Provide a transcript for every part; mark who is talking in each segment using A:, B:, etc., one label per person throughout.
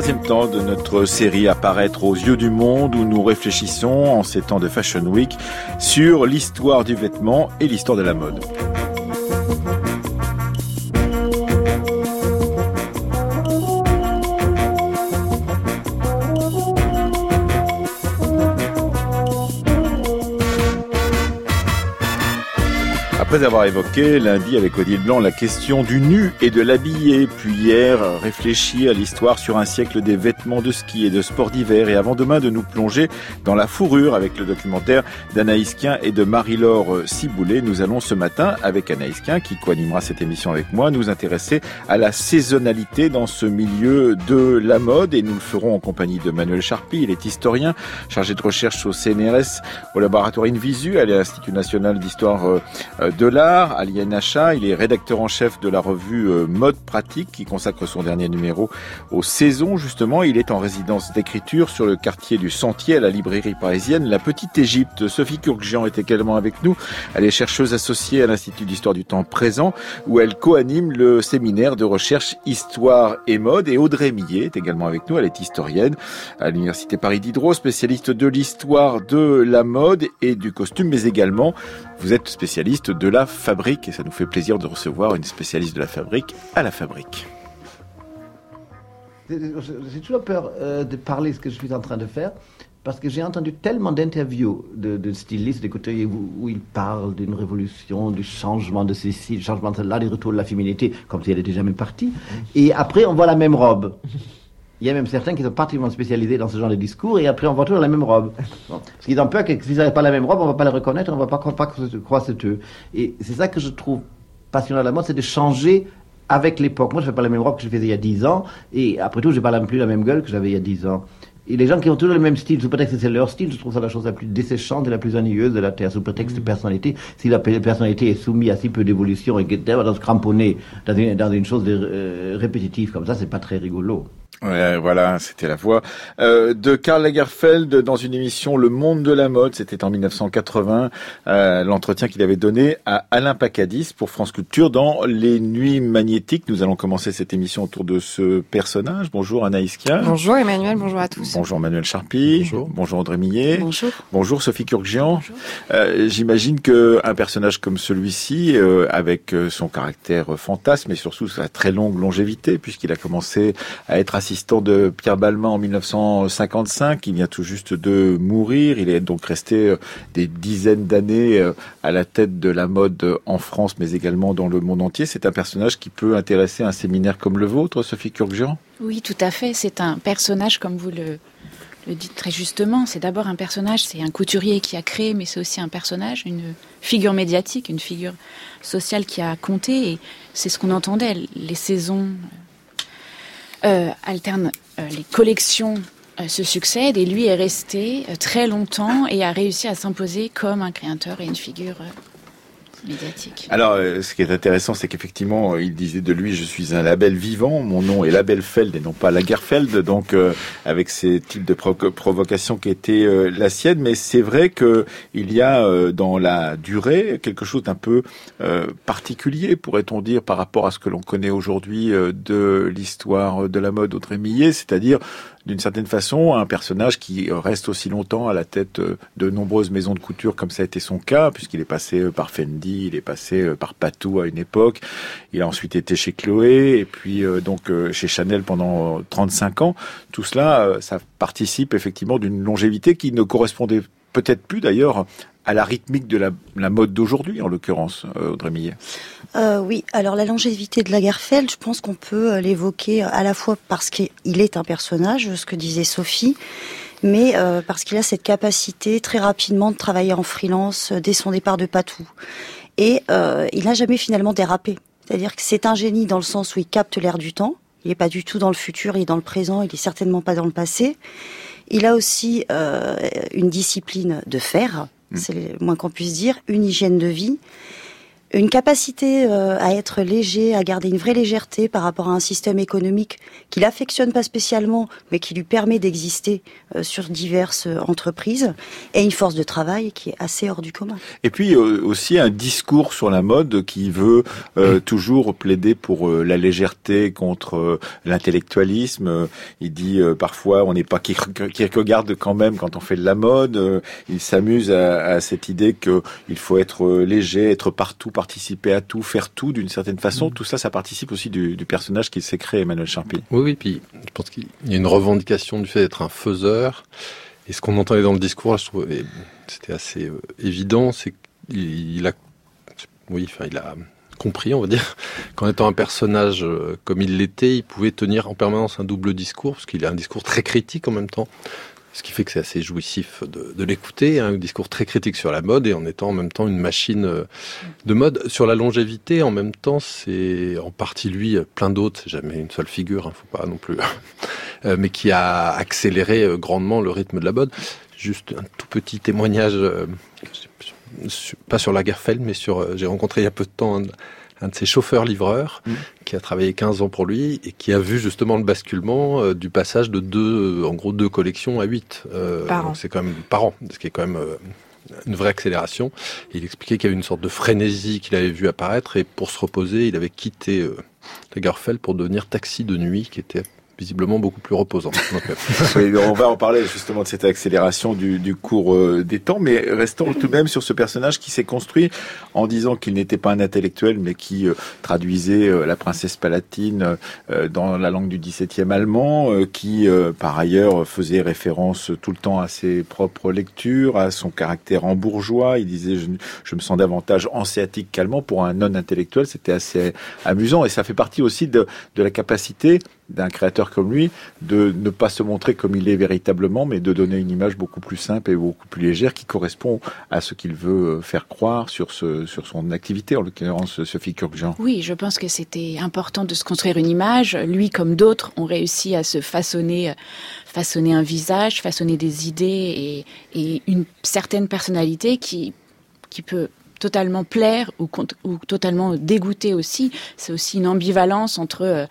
A: troisième temps de notre série Apparaître aux yeux du monde où nous réfléchissons en ces temps de Fashion Week sur l'histoire du vêtement et l'histoire de la mode. Après avoir évoqué lundi avec Odile Blanc la question du nu et de l'habillé, puis hier réfléchi à l'histoire sur un siècle des vêtements de ski et de sport d'hiver, et avant demain de nous plonger dans la fourrure avec le documentaire d'Anaïs Quint et de Marie-Laure Ciboulet, nous allons ce matin, avec Anaïs Quint, qui co-animera cette émission avec moi, nous intéresser à la saisonnalité dans ce milieu de la mode, et nous le ferons en compagnie de Manuel Charpie, il est historien, chargé de recherche au CNRS, au laboratoire Invisu, à l'Institut national d'histoire euh, de l'art à l'INHA. Il est rédacteur en chef de la revue euh, Mode Pratique qui consacre son dernier numéro aux saisons. Justement, il est en résidence d'écriture sur le quartier du Sentier à la librairie parisienne La Petite Égypte. Sophie Kurkjian est également avec nous. Elle est chercheuse associée à l'Institut d'histoire du temps présent où elle co-anime le séminaire de recherche Histoire et Mode. Et Audrey Millet est également avec nous. Elle est historienne à l'Université Paris Diderot, spécialiste de l'histoire de la mode et du costume, mais également vous êtes spécialiste de la fabrique et ça nous fait plaisir de recevoir une spécialiste de la fabrique à la fabrique.
B: J'ai toujours peur euh, de parler ce que je suis en train de faire parce que j'ai entendu tellement d'interviews de, stylistes, de couturiers où, ils parlent d'une révolution, du changement de ceci, du changement de là, du retour de la féminité, comme si elle était jamais partie. Et après, on voit la même robe. Il y a même certains qui sont particulièrement spécialisés dans ce genre de discours et après on voit toujours la même robe. Parce qu'ils ont peur que s'ils n'avaient pas la même robe, on ne va pas les reconnaître, on ne va pas, pas croire c'est eux. Et c'est ça que je trouve passionnant à la mode, c'est de changer avec l'époque. Moi, je ne fais pas la même robe que je faisais il y a 10 ans et après tout, je n'ai pas plus la même gueule que j'avais il y a 10 ans. Et les gens qui ont toujours le même style, sous prétexte que c'est leur style, je trouve ça la chose la plus desséchante et la plus ennuyeuse de la Terre, sous prétexte de mm. personnalité. Si la personnalité est soumise à si peu d'évolution et que dans se cramponner dans une, dans une chose de, euh, répétitive comme ça, c'est pas très rigolo.
A: Ouais, voilà, c'était la voix euh, de Karl Lagerfeld dans une émission Le Monde de la mode. C'était en 1980, euh, l'entretien qu'il avait donné à Alain Pacadis pour France Culture dans Les Nuits Magnétiques. Nous allons commencer cette émission autour de ce personnage. Bonjour Anaïs Kia.
C: Bonjour Emmanuel, bonjour à tous.
A: Bonjour Manuel Charpie. Bonjour. Bonjour André Millet.
C: Bonjour.
A: Bonjour Sophie Kurkjian. Euh, J'imagine que un personnage comme celui-ci, euh, avec euh, son caractère fantasme et surtout sa très longue longévité, puisqu'il a commencé à être assistant de Pierre Balmain en 1955. Il vient tout juste de mourir. Il est donc resté euh, des dizaines d'années euh, à la tête de la mode en France, mais également dans le monde entier. C'est un personnage qui peut intéresser un séminaire comme le vôtre, Sophie Kurkjian
C: Oui, tout à fait. C'est un personnage, comme vous le, le dites très justement. C'est d'abord un personnage, c'est un couturier qui a créé, mais c'est aussi un personnage, une figure médiatique, une figure sociale qui a compté. Et c'est ce qu'on entendait. Les saisons euh, alterne euh, les collections euh, se succèdent et lui est resté très longtemps et a réussi à s'imposer comme un créateur et une figure
A: alors, euh, ce qui est intéressant, c'est qu'effectivement, il disait de lui, je suis un label vivant, mon nom est Labelfeld et non pas Lagerfeld, donc euh, avec ces types de provocations qui étaient euh, la sienne, mais c'est vrai que il y a dans la durée quelque chose d'un peu particulier, pourrait-on dire, par rapport à ce que l'on connaît aujourd'hui de l'histoire de la mode Audrey Millet, c'est-à-dire d'une certaine façon un personnage qui reste aussi longtemps à la tête euh, de nombreuses maisons de couture comme ça a été son cas puisqu'il est passé euh, par Fendi, il est passé euh, par Patou à une époque, il a ensuite été chez Chloé et puis donc chez Chanel pendant 35 ans. Tout cela, ça participe effectivement d'une longévité qui ne correspondait peut-être plus d'ailleurs à la rythmique de la, mode d'aujourd'hui, en l'occurrence, Audrey Millet.
D: Euh, oui, alors la longévité de Lagerfeld, je pense qu'on peut euh, l'évoquer à la fois parce qu'il est un personnage, ce que disait Sophie, mais euh, parce qu'il a cette capacité très rapidement de travailler en freelance dès son départ de Patou. Et il n'a jamais finalement dérapé. C'est-à-dire que c'est un génie dans le sens où il capte l'air du temps. Il n'est pas du tout dans le futur, il est dans le présent, il est certainement pas dans le passé. Il a aussi une discipline de fer, mmh. c'est le moins qu'on puisse dire, une hygiène de vie une capacité euh, à être léger, à garder une vraie légèreté par rapport à un système économique qui l'affectionne pas spécialement, mais qui lui permet d'exister euh, sur diverses euh, entreprises, et une force de travail qui est assez hors du commun.
A: Et puis aussi un discours sur la mode qui veut toujours plaider pour la légèreté contre l'intellectualisme. Il dit parfois on n'est pas qui, regarde quand même quand on fait de la mode. il s'amuse à, à, cette idée qu'il faut être léger, être partout participer à tout, faire tout d'une certaine façon. Mm. Tout ça, ça participe aussi du, personnage qu'il s'est créé, Emmanuel Charpie.
E: Oui, oui, puis je pense qu'il y a une revendication du fait d'être un faiseur. Et ce qu'on entendait dans le discours, je trouve, c'était assez euh, évident, c'est qu'il a, oui, enfin, il a compris, on va dire, qu'en étant un personnage euh, comme il l'était, il pouvait tenir en permanence un double discours, parce qu'il a un discours très critique en même temps ce qui fait que c'est assez jouissif de, l'écouter, un discours très critique sur la mode et en étant en même temps une machine euh, de mode. Sur la longévité, en même temps, c'est en partie lui, plein d'autres, jamais une seule figure, hein, faut pas non plus, euh, mais qui a accéléré euh, grandement le rythme de la mode. Juste un tout petit témoignage, pas sur la Lagerfeld, mais sur, j'ai rencontré il y a peu de temps de ses chauffeurs-livreurs, mmh. qui a travaillé 15 ans pour lui et qui a vu justement le basculement euh, du passage de deux, en gros, deux collections à huit.
F: Euh,
E: c'est quand même par an, ce qui est quand même euh, une vraie accélération. il expliquait qu'il y avait une sorte de frénésie qu'il avait vu apparaître et pour se reposer, il avait quitté euh, Lagerfeld pour devenir taxi de nuit, qui était visiblement beaucoup plus reposant.
A: on va en parler justement de cette accélération du, du cours euh, des temps, mais restons tout de même sur ce personnage qui s'est construit en disant qu'il n'était pas un intellectuel, mais qui euh, traduisait euh, la princesse palatine dans la langue du XVIIe allemand, qui par ailleurs faisait référence tout le temps à ses propres lectures, à son caractère en bourgeois. Il disait je, je me sens davantage anséatique qu'allemand pour un non intellectuel. C'était assez amusant et ça fait partie aussi de, de la capacité d'un créateur comme lui de ne pas se montrer comme il est véritablement, mais de donner une image beaucoup plus simple et beaucoup plus légère qui correspond à ce qu'il veut euh, faire croire sur, son activité, en l'occurrence Sophie Kurkjean.
C: Oui, je pense que c'était important de se construire une image. Lui, comme d'autres, ont réussi à se façonner, façonner un visage, façonner des idées et, et une certaine personnalité qui, qui peut totalement plaire ou, ou totalement dégoûter aussi. C'est aussi une ambivalence entre, euh,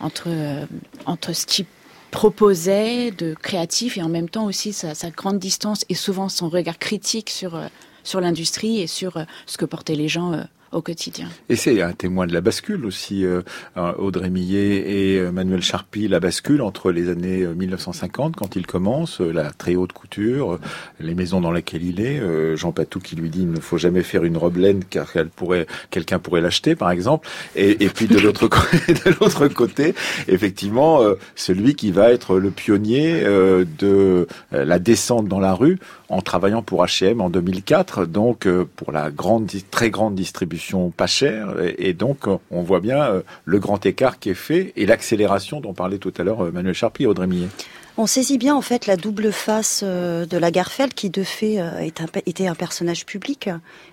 C: entre, euh, entre ce qu'il proposait de créatif et en même temps aussi sa, sa, grande distance et souvent son regard critique sur, euh, sur l'industrie et sur ce que portaient les gens au quotidien.
A: Et c'est un témoin de la bascule aussi, euh, Audrey Millet et euh, Manuel Charpie, la bascule entre les années 1950, euh, quand il commence, la très haute couture, les maisons dans lesquelles il est, Jean Patou qui lui dit il ne faut jamais faire une robe laine car elle pourrait, quelqu'un pourrait l'acheter par exemple, et, et puis de l'autre côté, de l'autre côté, effectivement, celui qui va être le pionnier de la descente dans la rue en travaillant pour H&M en 2004, donc pour la grande, très grande distribution pas chère. Et, donc, on voit bien euh, le grand écart qui est fait et l'accélération dont parlait tout à l'heure euh, Manuel Charpie et Audrey Millet.
D: On saisit bien en fait la double face euh, de la Garfeld qui de fait était un personnage public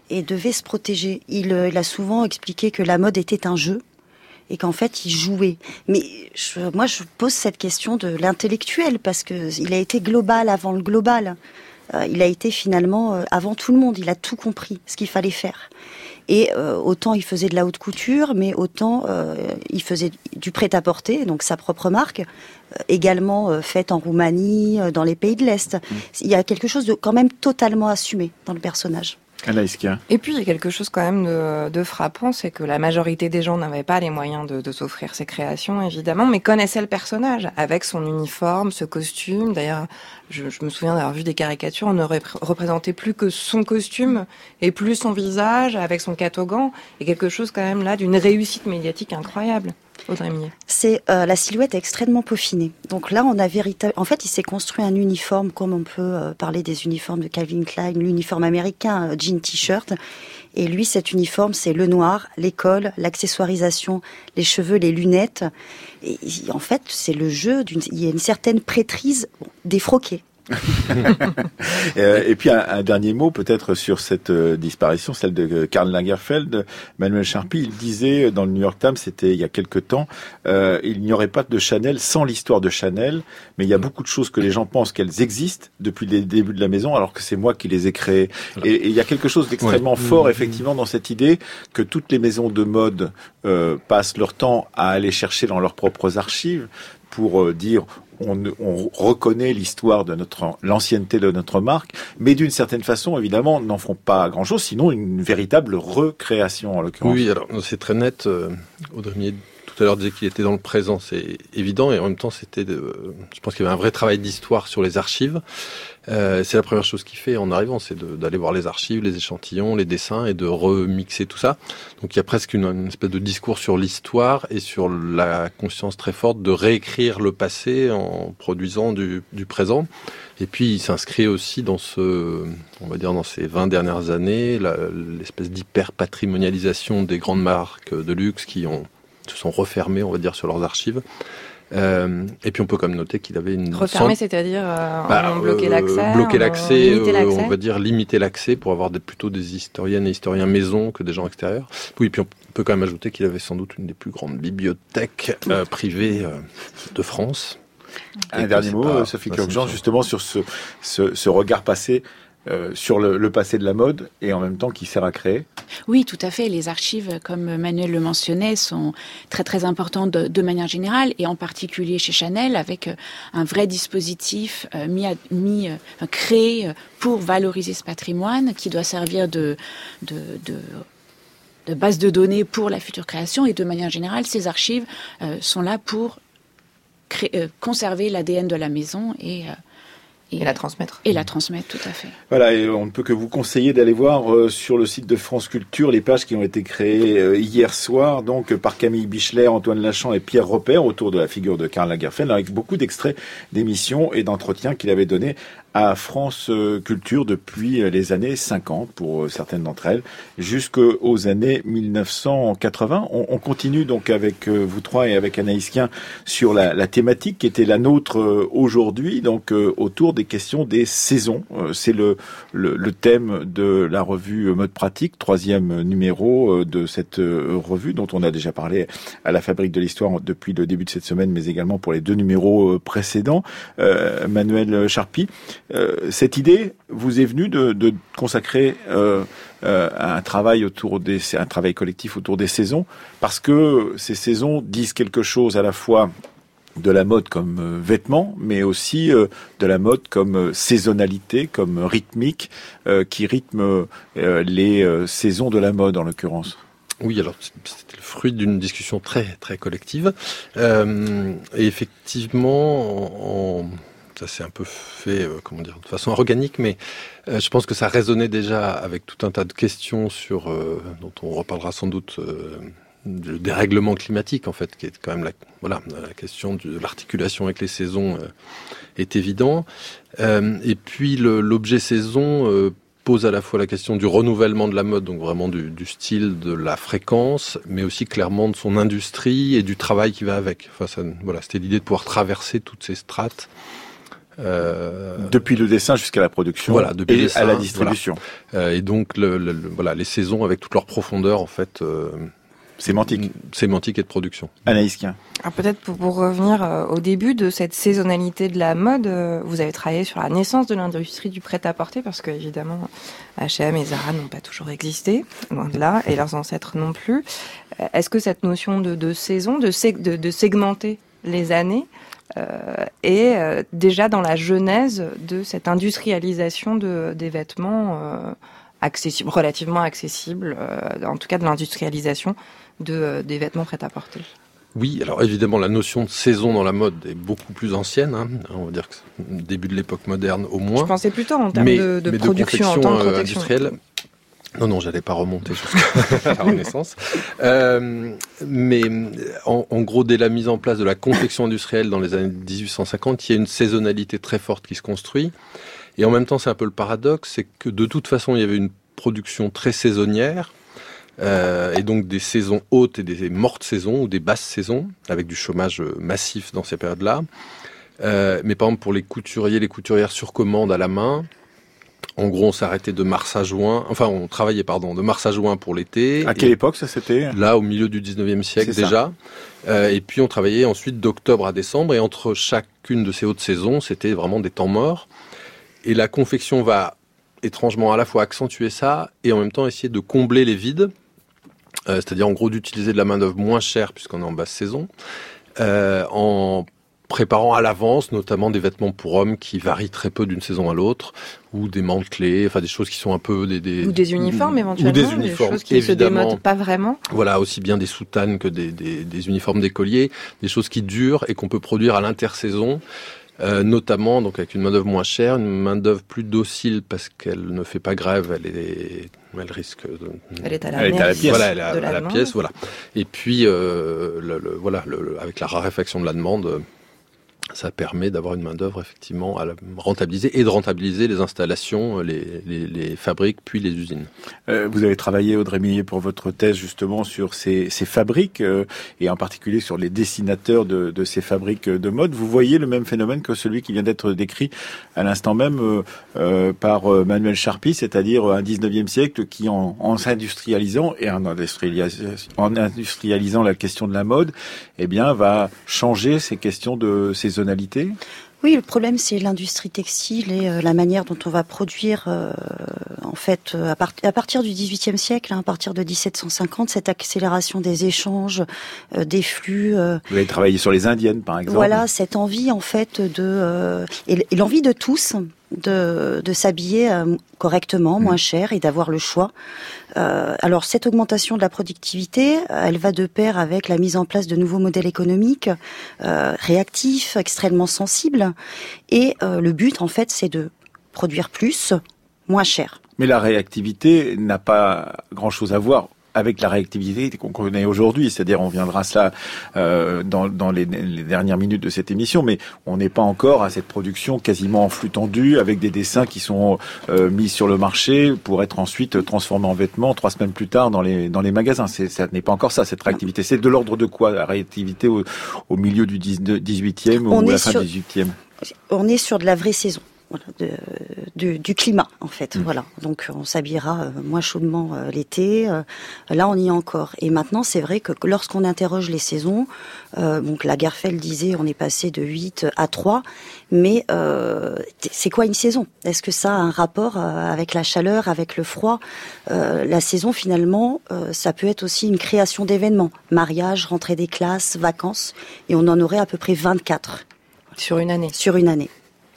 D: et devait se protéger. Il, a souvent expliqué que la mode était un jeu et qu'en fait il jouait. Mais moi je pose cette question de l'intellectuel parce que il a été global avant le global. il a été finalement avant tout le monde. Il a tout compris ce qu'il fallait faire. Et euh, autant il faisait de la haute couture, mais autant euh, il faisait du prêt-à-porter, donc sa propre marque, euh, également faite en Roumanie, dans les pays de l'Est. Mmh. Il y a quelque chose de quand même totalement assumé dans le personnage.
F: Et puis il y a quelque chose quand même de, de frappant, c'est que la majorité des gens n'avaient pas les moyens de, de s'offrir ces créations, évidemment, mais connaissaient le personnage avec son uniforme, ce costume. D'ailleurs, je, je, me souviens d'avoir vu des caricatures, on ne représentait plus que son costume et plus son visage avec son catogan, et quelque chose quand même là d'une réussite médiatique incroyable.
D: C'est euh, la silhouette est extrêmement peaufinée. Donc là, on a véritable. En fait, il s'est construit un uniforme, comme on peut euh, parler des uniformes de Calvin Klein, l'uniforme américain, euh, jean t-shirt. Et lui, cet uniforme, c'est le noir, l'école, l'accessoirisation, les cheveux, les lunettes. Et en fait, c'est le jeu d'une. Il y a une certaine prêtrise défroquée
A: Euh, et puis un, dernier mot peut-être sur cette euh, disparition, celle de Karl Lagerfeld. Manuel Charpie, il disait dans le New York Times, c'était il y a quelque temps, euh, il n'y aurait pas de Chanel sans l'histoire de Chanel, mais il y a beaucoup de choses que les gens pensent qu'elles existent depuis les débuts de la maison, alors que c'est moi qui les ai créées. Et, il y a quelque chose d'extrêmement fort, effectivement, dans cette idée que toutes les maisons de mode euh, passent leur temps à aller chercher dans leurs propres archives pour euh, dire on, on reconnaît l'histoire de notre l'ancienneté de notre marque, mais d'une certaine façon, évidemment, n'en font pas grand-chose, sinon une véritable recréation en l'occurrence.
E: Oui, alors c'est très net. Euh, Audrey tout à l'heure disait qu'il était dans le présent, c'est évident, et en même temps, c'était, je pense qu'il y avait un vrai travail d'histoire sur les archives. Euh, c'est la première chose qu'il fait en arrivant, c'est d'aller voir les archives, les échantillons, les dessins et de remixer tout ça. Donc il y a presque une, espèce de discours sur l'histoire et sur la conscience très forte de réécrire le passé en produisant du, du présent. Et puis il s'inscrit aussi dans ce, on va dire dans ces 20 dernières années, l'espèce d'hyper patrimonialisation des grandes marques de luxe qui ont se sont refermées, on va dire, sur leurs archives. Euh, et puis on peut quand même noter qu'il avait une
F: refermé, c'est-à-dire euh, bah, bloquer l'accès,
E: bloquer l'accès, on va dire limiter l'accès pour avoir des, plutôt des historiennes et historiens maison que des gens extérieurs. Oui, puis on peut quand même ajouter qu'il avait sans doute une des plus grandes bibliothèques euh, privées de France.
A: Un dernier mot, Sophie Kurkjean, justement sur ce, ce, ce regard passé euh, sur le, passé de la mode et en même temps qui sert à créer
C: Oui, tout à fait. Les archives, comme Manuel le mentionnait, sont très très importantes de, manière générale et en particulier chez Chanel avec euh, un vrai dispositif euh, mis, créé pour valoriser ce patrimoine qui doit servir de base de données pour la future création et de manière générale, ces archives sont là pour conserver l'ADN de la maison et
F: et, la transmettre.
C: Et la transmettre, tout à fait.
A: Voilà, et on ne peut que vous conseiller d'aller voir euh, sur le site de France Culture les pages qui ont été créées euh, hier soir, donc par Camille Bichler, Antoine Lachamp et Pierre Repère autour de la figure de Karl Lagerfeld, avec beaucoup d'extraits d'émissions et d'entretiens qu'il avait donnés à France euh, Culture depuis euh, les années 50 pour euh, certaines d'entre elles, jusqu'aux années 1980. On, continue donc avec vous trois et avec Anaïs Kien sur la, thématique qui était la nôtre aujourd'hui, donc autour des questions des saisons. C'est le, le, thème de la revue Mode Pratique, troisième numéro de cette revue dont on a déjà parlé à la Fabrique de l'Histoire depuis le début de cette semaine, mais également pour les deux numéros précédents. Manuel Charpie, euh, cette idée vous est venue de, consacrer euh, euh, un travail autour des, un travail collectif autour des saisons, parce que ces saisons disent quelque chose à la fois de la mode comme euh, vêtement, mais aussi de la mode comme saisonnalité, comme rythmique, qui rythme les saisons de la mode en l'occurrence.
E: Oui, alors c'était le fruit d'une discussion très très collective. et effectivement, en, ça s'est un peu fait, euh, comment dire, de façon organique, mais euh, je pense que ça résonnait déjà avec tout un tas de questions sur, euh, dont on reparlera sans doute, le dérèglement climatique, en fait, qui est quand même la, voilà, la question de l'articulation avec les saisons est évident. et puis l'objet saison pose à la fois la question du renouvellement de la mode, donc vraiment du, du, style, de la fréquence, mais aussi clairement de son industrie et du travail qui va avec. Enfin, ça, voilà, c'était l'idée de pouvoir traverser toutes ces strates
A: euh, depuis le dessin jusqu'à la production voilà, depuis et à la distribution.
E: Euh, et donc le, voilà, les saisons avec toute leur profondeur en fait. Euh,
A: sémantique.
E: Sémantique et de production.
A: Anaïs
F: Alors peut-être pour, pour, revenir au début de cette saisonnalité de la mode, vous avez travaillé sur la naissance de l'industrie du prêt-à-porter parce que évidemment H&M et Zara n'ont pas toujours existé, loin de là, et leurs ancêtres non plus. Est-ce que cette notion de, de saison, de, de, de segmenter les années, euh, et euh, déjà dans la genèse de cette industrialisation de, des vêtements euh, relativement accessibles, en tout cas de l'industrialisation de, des vêtements prêts à porter.
E: Oui, alors évidemment, la notion de saison dans la mode est beaucoup plus ancienne. Hein. On va dire que début de l'époque moderne au moins. Je
F: pensais plutôt en termes de, de production, en tant que
E: industrielle. Non, non, j'allais pas remonter jusqu'à la Renaissance. Euh, mais en, en, gros, dès la mise en place de la confection industrielle dans les années 1850, il y a une saisonnalité très forte qui se construit. Et en même temps, c'est un peu le paradoxe, c'est que de toute façon, il y avait une production très saisonnière, euh, et donc des saisons hautes et des mortes saisons ou des basses saisons, avec du chômage massif dans ces périodes-là. Euh, mais par exemple, pour les couturiers, les couturières sur commande à la main, en gros, on s'arrêtait de mars à juin, enfin, on travaillait, pardon, de mars à juin pour l'été.
A: À quelle époque ça c'était?
E: Là, au milieu du 19e siècle déjà. Euh, et puis, on travaillait ensuite d'octobre à décembre. Et entre chacune de ces hautes saisons, c'était vraiment des temps morts. Et la confection va étrangement à la fois accentuer ça et en même temps essayer de combler les vides. Euh, c'est-à-dire en gros d'utiliser de la main-d'œuvre moins chère puisqu'on est en basse saison, euh, en préparant à l'avance, notamment des vêtements pour hommes qui varient très peu d'une saison à l'autre, ou des mantelets, enfin des choses qui sont un peu des, des
F: ou des uniformes éventuellement,
E: ou des uniformes,
F: choses qui se démodent pas vraiment.
E: Voilà, aussi bien des soutanes que des, des, des uniformes d'écoliers, des choses qui durent et qu'on peut produire à l'intersaison. Euh, notamment donc avec une main d'œuvre moins chère, une main d'œuvre plus docile parce qu'elle ne fait pas grève, elle est, elle risque. De,
F: elle est à la, elle est à la
E: pièce, voilà, elle est à, à la pièce, voilà. Et puis euh, le, le, voilà, le, avec la raréfaction de la demande, ça permet d'avoir une main-d'œuvre effectivement à rentabiliser et de rentabiliser les installations, les, fabriques, puis les usines.
A: Euh, vous avez travaillé, Audrey Millet, pour votre thèse justement sur ces, fabriques euh, et en particulier sur les dessinateurs de, ces fabriques de mode. Vous voyez le même phénomène que celui qui vient d'être décrit à l'instant même euh, par Manuel Charpie, c'est-à-dire un 19e siècle qui, en, en s'industrialisant et en, en industrialisant la question de la mode, eh bien, va changer ces questions de ces saisonnalité
D: oui, le problème c'est l'industrie textile et euh, la manière dont on va produire. Euh, en fait, euh, à, part, à, partir du XVIIIe siècle, hein, à partir de 1750, cette accélération des échanges, des flux.
A: Vous avez travaillé sur les indiennes, par exemple.
D: Voilà, cette envie en fait de et l'envie de tous de, de s'habiller correctement, moins mmh. cher et d'avoir le choix. Euh, alors cette augmentation de la productivité, elle va de pair avec la mise en place de nouveaux modèles économiques euh, réactifs, extrêmement sensibles. Et euh, le but, en fait, c'est de produire plus, moins cher.
A: Mais la réactivité n'a pas grand-chose à voir avec la réactivité qu'on connaît aujourd'hui. C'est-à-dire, on viendra cela euh, dans, dans les, les, dernières minutes de cette émission, mais on n'est pas encore à cette production quasiment en flux tendu, avec des dessins qui sont euh, mis sur le marché pour être ensuite transformés en vêtements trois semaines plus tard dans les, dans les magasins. C'est, ça n'est pas encore ça, cette réactivité. C'est de l'ordre de quoi, la réactivité au, au milieu du 18e ou à la fin du 18e
D: On est sur de la vraie saison voilà, de, du, du, climat en fait. Mmh. Voilà, donc on s'habillera euh, moins chaudement euh, l'été. Euh, là, on y est encore. Et maintenant, c'est vrai que lorsqu'on interroge les saisons, donc la Garfel disait, on est passé de 8 à 3, mais c'est quoi une saison? Est-ce que ça a un rapport avec la chaleur, avec le froid? La saison, finalement, ça peut être aussi une création d'événements, mariage, rentrée des classes, vacances, et on en aurait à peu près 24
F: sur une année.
D: Sur une année.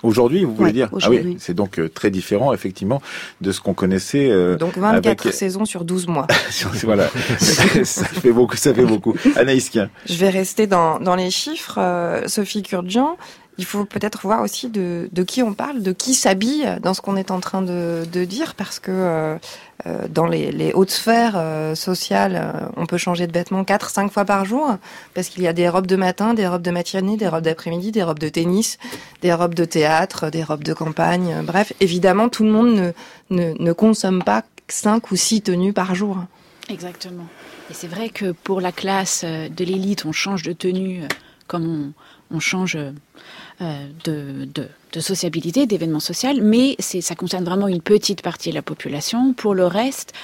A: Aujourd'hui, vous voulez ouais, dire? Ah oui, c'est donc euh, très différent effectivement de ce qu'on connaissait. Euh,
F: donc 24 avec... saisons sur 12 mois.
A: voilà, ça fait beaucoup, ça fait beaucoup. Anaïs Kien.
F: Je vais rester dans, dans les chiffres. Euh, Sophie Kurdjian, il faut peut-être voir aussi de, qui on parle, de qui s'habille dans ce qu'on est en train de, dire, parce que euh, dans les, hautes sphères euh, sociales, on peut changer de vêtements 4-5 fois par jour, parce qu'il y a des robes de matin, des robes de matinée, des robes d'après-midi, des robes de tennis, des robes de théâtre, des robes de campagne. Bref, évidemment, tout le monde ne, ne, ne consomme pas 5 ou 6 tenues par jour.
C: Exactement. Et c'est vrai que pour la classe de l'élite, on change de tenue comme on, change euh, de, de, de, sociabilité, d'événements sociaux, mais ça concerne vraiment une petite partie de la population. Pour le reste,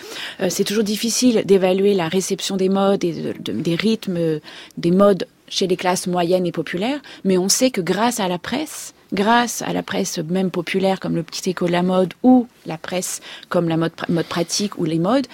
C: euh, c'est toujours difficile d'évaluer la réception des modes et de, de, des rythmes, des modes chez les classes moyennes et populaires, mais on sait que grâce à la presse, grâce à la presse même populaire comme le Petit Écho la mode ou la presse comme la mode, mode pratique ou les modes,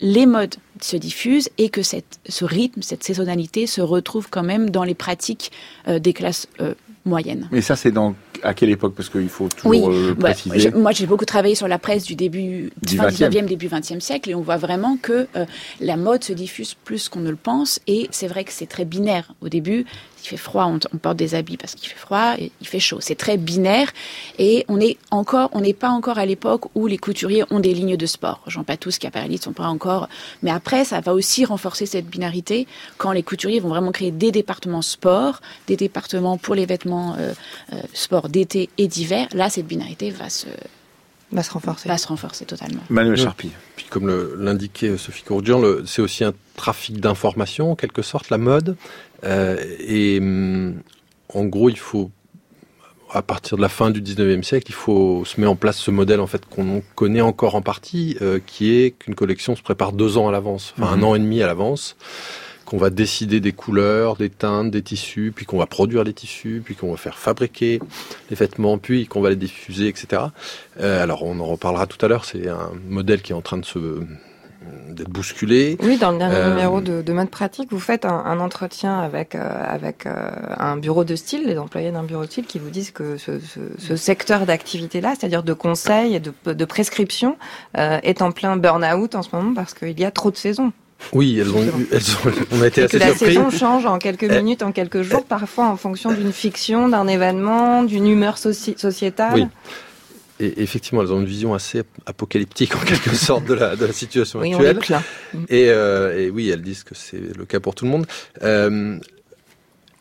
C: les modes se diffusent et que cette, ce rythme, cette saisonnalité se retrouve quand même dans les pratiques euh, des classes euh, moyennes.
A: Mais ça, c'est dans à quelle époque? Parce qu'il faut toujours oui, euh, préciser.
C: Bah, moi, j'ai beaucoup travaillé sur la presse du début du fin 19e, début 20e siècle, et on voit vraiment que euh, la mode se diffuse plus qu'on ne le pense. Et c'est vrai que c'est très binaire. Au début, il fait froid, on, on porte des habits parce qu'il fait froid, et il fait chaud. C'est très binaire, et on est encore, on n'est pas encore à l'époque où les couturiers ont des lignes de sport. Jean Patous, Caparelli sont pas encore. Mais après, ça va aussi renforcer cette binarité quand les couturiers vont vraiment créer des départements sport, des départements pour les vêtements euh, euh, sport d'été et d'hiver. Là, cette binarité va se
F: va se renforcer.
C: Va se renforcer totalement.
E: Manuel Charpie. Puis comme l'indiquait Sophie Courdian, c'est aussi un trafic d'informations, en quelque sorte, la mode. Euh, et en gros, il faut à partir de la fin du 19e siècle, il faut se mettre en place ce modèle en fait qu'on connaît encore en partie, euh, qui est qu'une collection se prépare deux ans à l'avance, enfin un mhm. an et demi à l'avance, qu'on va décider des couleurs, des teintes, des tissus, puis qu'on va produire les tissus, puis qu'on va faire fabriquer les vêtements, puis qu'on va les diffuser, etc. Euh, alors on en reparlera tout à l'heure. C'est un modèle qui est en train de se d'être bousculé.
F: Oui, dans le dernier euh, numéro de, de, Mode Pratique, vous faites un, entretien avec euh, avec euh, un bureau de style, les employés d'un bureau de style, qui vous disent que ce, ce, secteur d'activité-là, c'est-à-dire de conseil et de, de prescription, est en plein burn-out en ce moment parce qu'il y a trop de saisons.
E: Oui, elles ont, elles ont, on a été assez
F: que la saison change en quelques minutes, en quelques jours, parfois en fonction d'une fiction, d'un événement, d'une humeur sociétale.
E: Oui. Et effectivement, elles ont une vision assez apocalyptique en quelque sorte de la, de la situation
F: oui,
E: actuelle.
F: On
E: et, euh, et, oui, elles disent que c'est le cas pour tout le monde. Euh,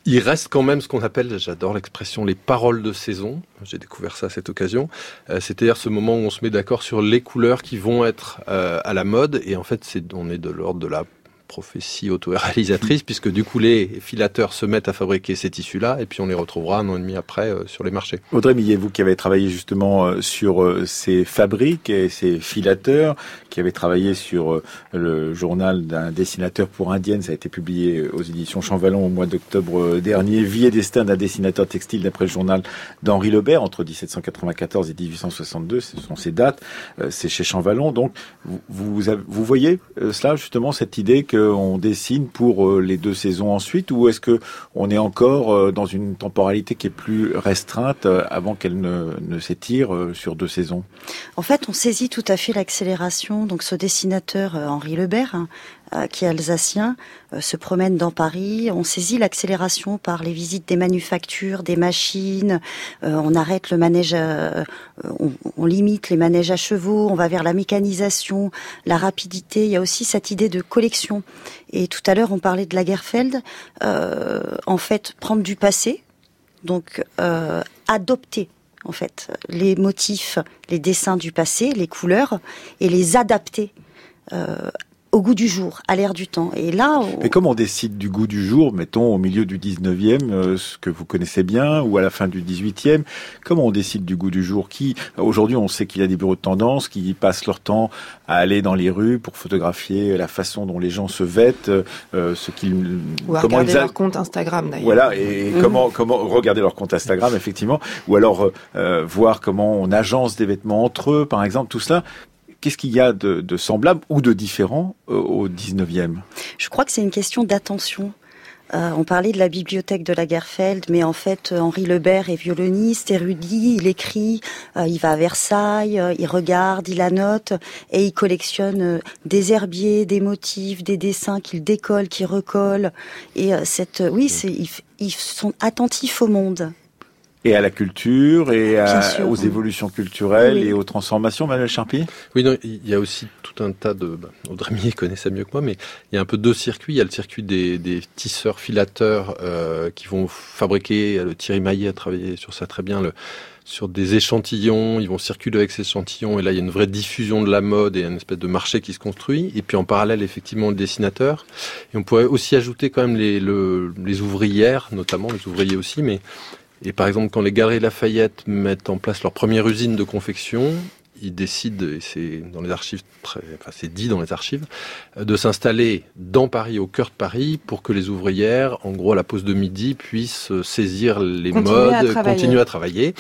E: il reste quand même ce qu'on appelle, j'adore l'expression, les paroles de saison. J'ai découvert ça à cette occasion. Euh, C'est-à-dire ce moment où on se met d'accord sur les couleurs qui vont être euh, à la mode. Et en fait, c'est on est de l'ordre de la prophétie auto-réalisatrice, puisque du coup les filateurs se mettent à fabriquer ces tissus-là, et puis on les retrouvera un an et demi après euh, sur les marchés.
A: Audrey Millet, vous qui avez travaillé justement euh, sur euh, ces fabriques et ces filateurs, qui avez travaillé sur le journal d'un dessinateur pour indienne, ça a été publié aux éditions Champvallon au mois d'octobre dernier, Vie et destin d'un dessinateur textile d'après le journal d'Henri Lebert, entre 1794 et 1862, ce sont ces dates, c'est chez Champvallon, donc vous, vous, vous voyez cela justement, cette idée que on dessine pour euh, les deux saisons ensuite, ou est-ce que on est encore euh, dans une temporalité qui est plus restreinte euh, avant qu'elle ne, s'étire sur deux saisons?
D: En fait, on saisit tout à fait l'accélération. Donc, ce dessinateur Henri Lebert, hein, qui est alsacien, euh, se promène dans Paris. On saisit l'accélération par les visites des manufactures, des machines. Euh, on arrête le manège, on, on, limite les manèges à chevaux. On va vers la mécanisation, la rapidité. Il y a aussi cette idée de collection. Et tout à l'heure, on parlait de Lagerfeld. en fait, prendre du passé, donc adopter en fait les motifs, les dessins du passé, les couleurs, et les adapter euh, au goût du jour, à l'air du temps. Et là,
A: mais comment on décide du goût du jour, mettons au milieu du 19e, euh, ce que vous connaissez bien, ou à la fin du 18e, comment on décide du goût du jour Qui aujourd'hui, on sait qu'il y a des bureaux de tendance qui passent leur temps à aller dans les rues pour photographier la façon dont les gens se vêtent, euh, ce qu'ils
F: ou à comment regarder leur compte Instagram d'ailleurs.
A: Voilà, et mhm. comment comment regarder leur compte Instagram effectivement, ou alors euh, voir comment on agence des vêtements entre eux, par exemple, tout cela qu'est-ce qu'il y a de, semblable ou de différent euh, au 19e
D: Je crois que c'est une question d'attention. Euh, on parlait de la bibliothèque de Lagerfeld, mais en fait, euh, Henri Lebert est violoniste, érudit, il écrit, il va à Versailles, il regarde, il annote, et il collectionne des herbiers, des motifs, des dessins qu'il décolle, qu'il recolle. Et cette, oui, c'est, ils sont attentifs au monde
A: et à la culture et aux évolutions culturelles et aux transformations, Manuel Charpier
E: Oui, non, il y a aussi tout un tas de... Bah, Audrey Millet connaît ça mieux que moi, mais il y a un peu deux circuits. Il y a le circuit des, des tisseurs, filateurs euh, qui vont fabriquer, le Thierry Maillet a travaillé sur ça très bien, le, sur des échantillons, ils vont circuler avec ces échantillons, et là il y a une vraie diffusion de la mode et une espèce de marché qui se construit. Et puis en parallèle, effectivement, le dessinateur. Et on pourrait aussi ajouter quand même les, les ouvrières, notamment les ouvriers aussi, mais et par exemple, quand les Galeries Lafayette mettent en place leur première usine de confection, ils décident, et c'est dans les archives très, enfin c'est dit dans les archives, de s'installer dans Paris, au cœur de Paris, pour que les ouvrières, en gros à la pause de midi, puissent saisir les modes, continuer à travailler,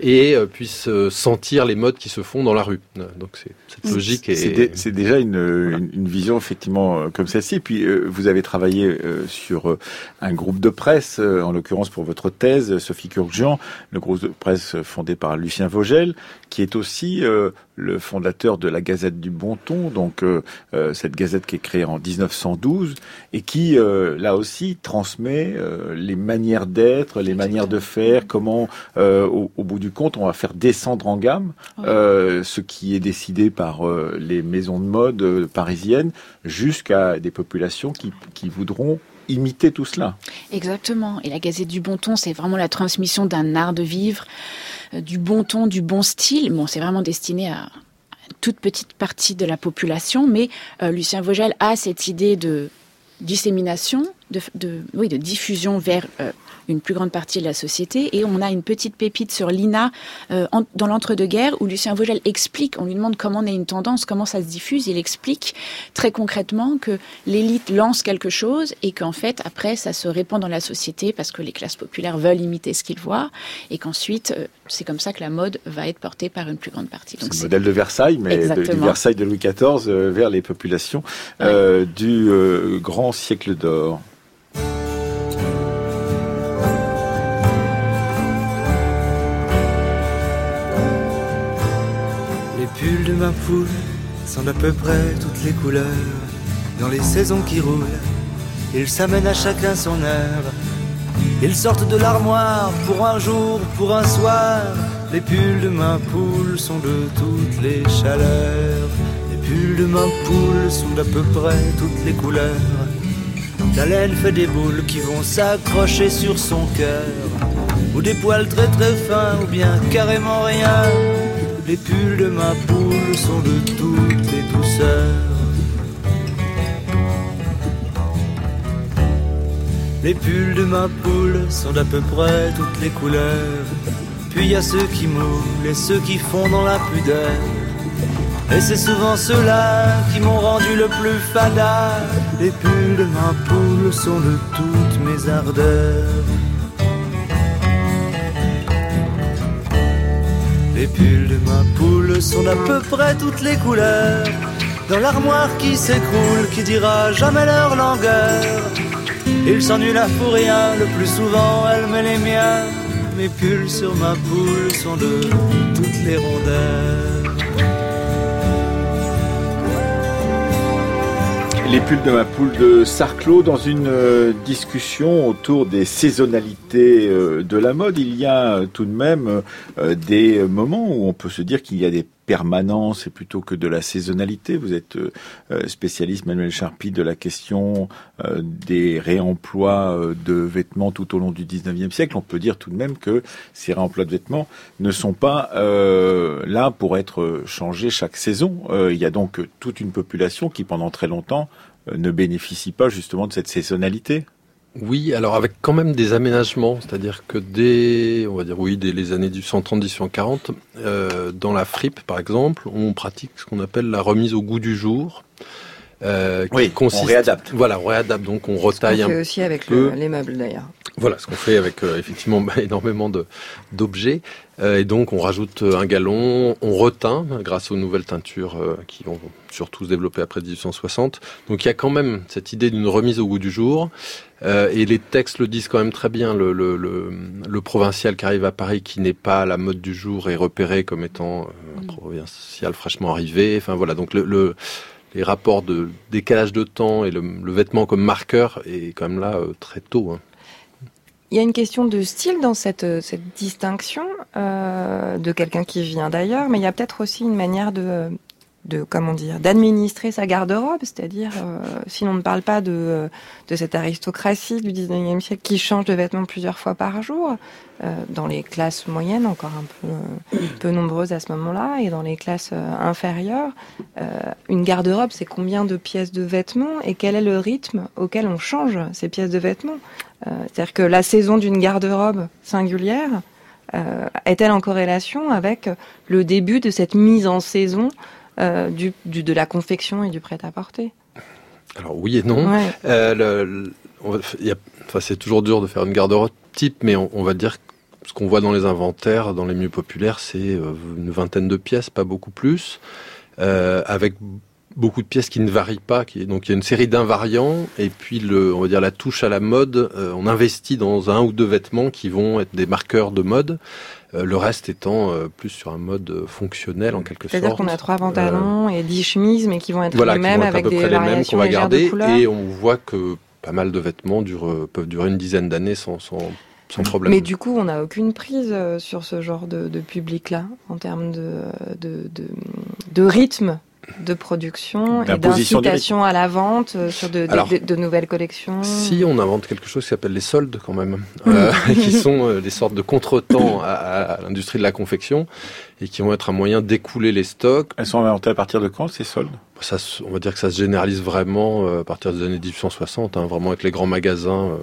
E: et euh, puissent euh, sentir les modes qui se font dans la rue. Donc c'est cette logique.
A: C'est déjà une, une, vision effectivement euh, comme celle-ci. Puis vous avez travaillé sur un groupe de presse, en l'occurrence pour votre thèse, Sophie Kurkjian, le groupe de presse fondé par Lucien Vogel, qui est aussi le fondateur de la Gazette du Bon Ton, donc euh, euh, cette gazette qui est créée en 1912 et qui, euh, là aussi, transmet les manières d'être, les manières de faire, comment, au, bout du compte, on va faire descendre en gamme ce qui est décidé par les maisons de mode parisiennes jusqu'à des populations qui, qui voudront imiter tout cela.
C: Exactement. Et la Gazette du Bon Ton, c'est vraiment la transmission d'un art de vivre, euh, du bon ton, du bon style. Bon, c'est vraiment destiné à toute petite partie de la population, mais euh, Lucien Vogel a cette idée de dissémination, de, oui, de diffusion vers une plus grande partie de la société. Et on a une petite pépite sur l'INA euh, dans l'entre-deux-guerres où Lucien Vogel explique, on lui demande comment on est une tendance, comment ça se diffuse. Il explique très concrètement que l'élite lance quelque chose et qu'en fait, après, ça se répand dans la société parce que les classes populaires veulent imiter ce qu'ils voient et qu'ensuite, euh, c'est comme ça que la mode va être portée par une plus grande partie.
A: C'est le modèle de Versailles, mais de, du Versailles de Louis XIV euh, vers les populations du grand siècle d'or.
G: Pulls de ma poule sont d'à peu près toutes les couleurs. Dans les saisons qui roulent, ils s'amènent à chacun son heure. Ils sortent de l'armoire pour un jour, pour un soir. Les pulls de ma poule sont de toutes les chaleurs. Les pulls de ma poule sont d'à peu près toutes les couleurs. La laine fait des boules qui vont s'accrocher sur son cœur. Ou des poils très très fins, ou bien carrément rien les pulls de ma poule sont de toutes les douceurs. Les pulls de ma poule sont d'à peu près toutes les couleurs. Puis y a ceux qui moulent et ceux qui font dans la pudeur. Et c'est souvent ceux-là qui m'ont rendu le plus fada. Les pulls de ma poule sont de toutes mes ardeurs. Les pulls de ma poule sont d'à peu près toutes les couleurs. Dans l'armoire qui s'écroule, qui dira jamais leur langueur. Il s'ennuie la pour le plus souvent elle met les miens. Mes pulls sur ma poule sont de toutes les rondeurs.
A: Les pulls de ma poule de Sarclos dans une euh, discussion autour des saisonnalités euh, de la mode. Il y a euh, tout de même des moments où on peut se dire qu'il y a des permanences et plutôt que de la saisonnalité. Vous êtes spécialiste, Manuel Charpie, de la question des réemplois de vêtements tout au long du 19e siècle. On peut dire tout de même que ces réemplois de vêtements ne sont pas là pour être changés chaque saison. il y a donc toute une population qui, pendant très longtemps, euh, ne bénéficie pas justement de cette saisonnalité
E: oui, alors avec quand même des aménagements, c'est-à-dire que dès, on va dire oui, dès les années du 130-140, euh, dans la fripe par exemple, on pratique ce qu'on appelle la remise au goût du jour.
A: Euh, qui oui, consiste, on réadapte.
E: Voilà, on réadapte, donc on retaille
F: ce
E: qu'on
F: fait aussi avec les meubles d'ailleurs.
E: Voilà, ce qu'on fait avec euh, effectivement énormément d'objets. Euh, et donc on rajoute un galon, on reteint grâce aux nouvelles teintures euh, qui vont surtout se développer après 1860. Donc il y a quand même cette idée d'une remise au goût du jour. et les textes le disent quand même très bien. Le, le, le, provincial qui arrive à Paris, qui n'est pas la mode du jour, est repéré comme étant un provincial fraîchement arrivé. Enfin voilà, donc le, les rapports de décalage de temps et le, vêtement comme marqueur est quand même là très tôt. Hein.
F: Il y a une question de style dans cette, cette distinction euh, de quelqu'un qui vient d'ailleurs, mais il y a peut-être aussi une manière de, de comment dire, d'administrer sa garde-robe, c'est-à-dire euh, si l'on ne parle pas de, de cette aristocratie du 19e siècle qui change de vêtements plusieurs fois par jour, euh, dans les classes moyennes encore un peu, peu nombreuses à ce moment-là, et dans les classes euh, inférieures, euh, une garde-robe c'est combien de pièces de vêtements et quel est le rythme auquel on change ces pièces de vêtements? Euh, c'est-à-dire que la saison d'une garde-robe singulière euh, est-elle en corrélation avec le début de cette mise en saison euh, du, de la confection et du prêt-à-porter
E: Alors oui et non. enfin, c'est toujours dur de faire une garde-robe type, mais on, va dire ce qu'on voit dans les inventaires, dans les mieux populaires, c'est une vingtaine de pièces, pas beaucoup plus, avec beaucoup de pièces qui ne varient pas. Qui, donc il y a une série d'invariants et puis le, on va dire la touche à la mode. Euh, on investit dans un ou deux vêtements qui vont être des marqueurs de mode. Euh, le reste étant euh, plus sur un mode fonctionnel en quelque sorte.
F: C'est-à-dire qu'on a trois pantalons et dix chemises, mais qui vont être les mêmes avec des variations les mêmes qu'on va garder.
E: Et on voit que pas mal de vêtements durent, peuvent durer une dizaine d'années sans, sans, sans, problème.
F: Mais du coup, on n'a aucune prise sur ce genre de, de public-là en termes de, de, de rythme de production et d'incitation à la vente euh, sur de, de, nouvelles collections
E: Si on invente quelque chose qui s'appelle les soldes quand même, euh, qui sont euh, des sortes de contretemps à, à l'industrie de la confection et qui vont être un moyen d'écouler les stocks.
A: Elles sont inventées à partir de quand ces soldes?
E: Ça, On va dire que ça se généralise vraiment à partir des années 1860, hein, vraiment avec les grands magasins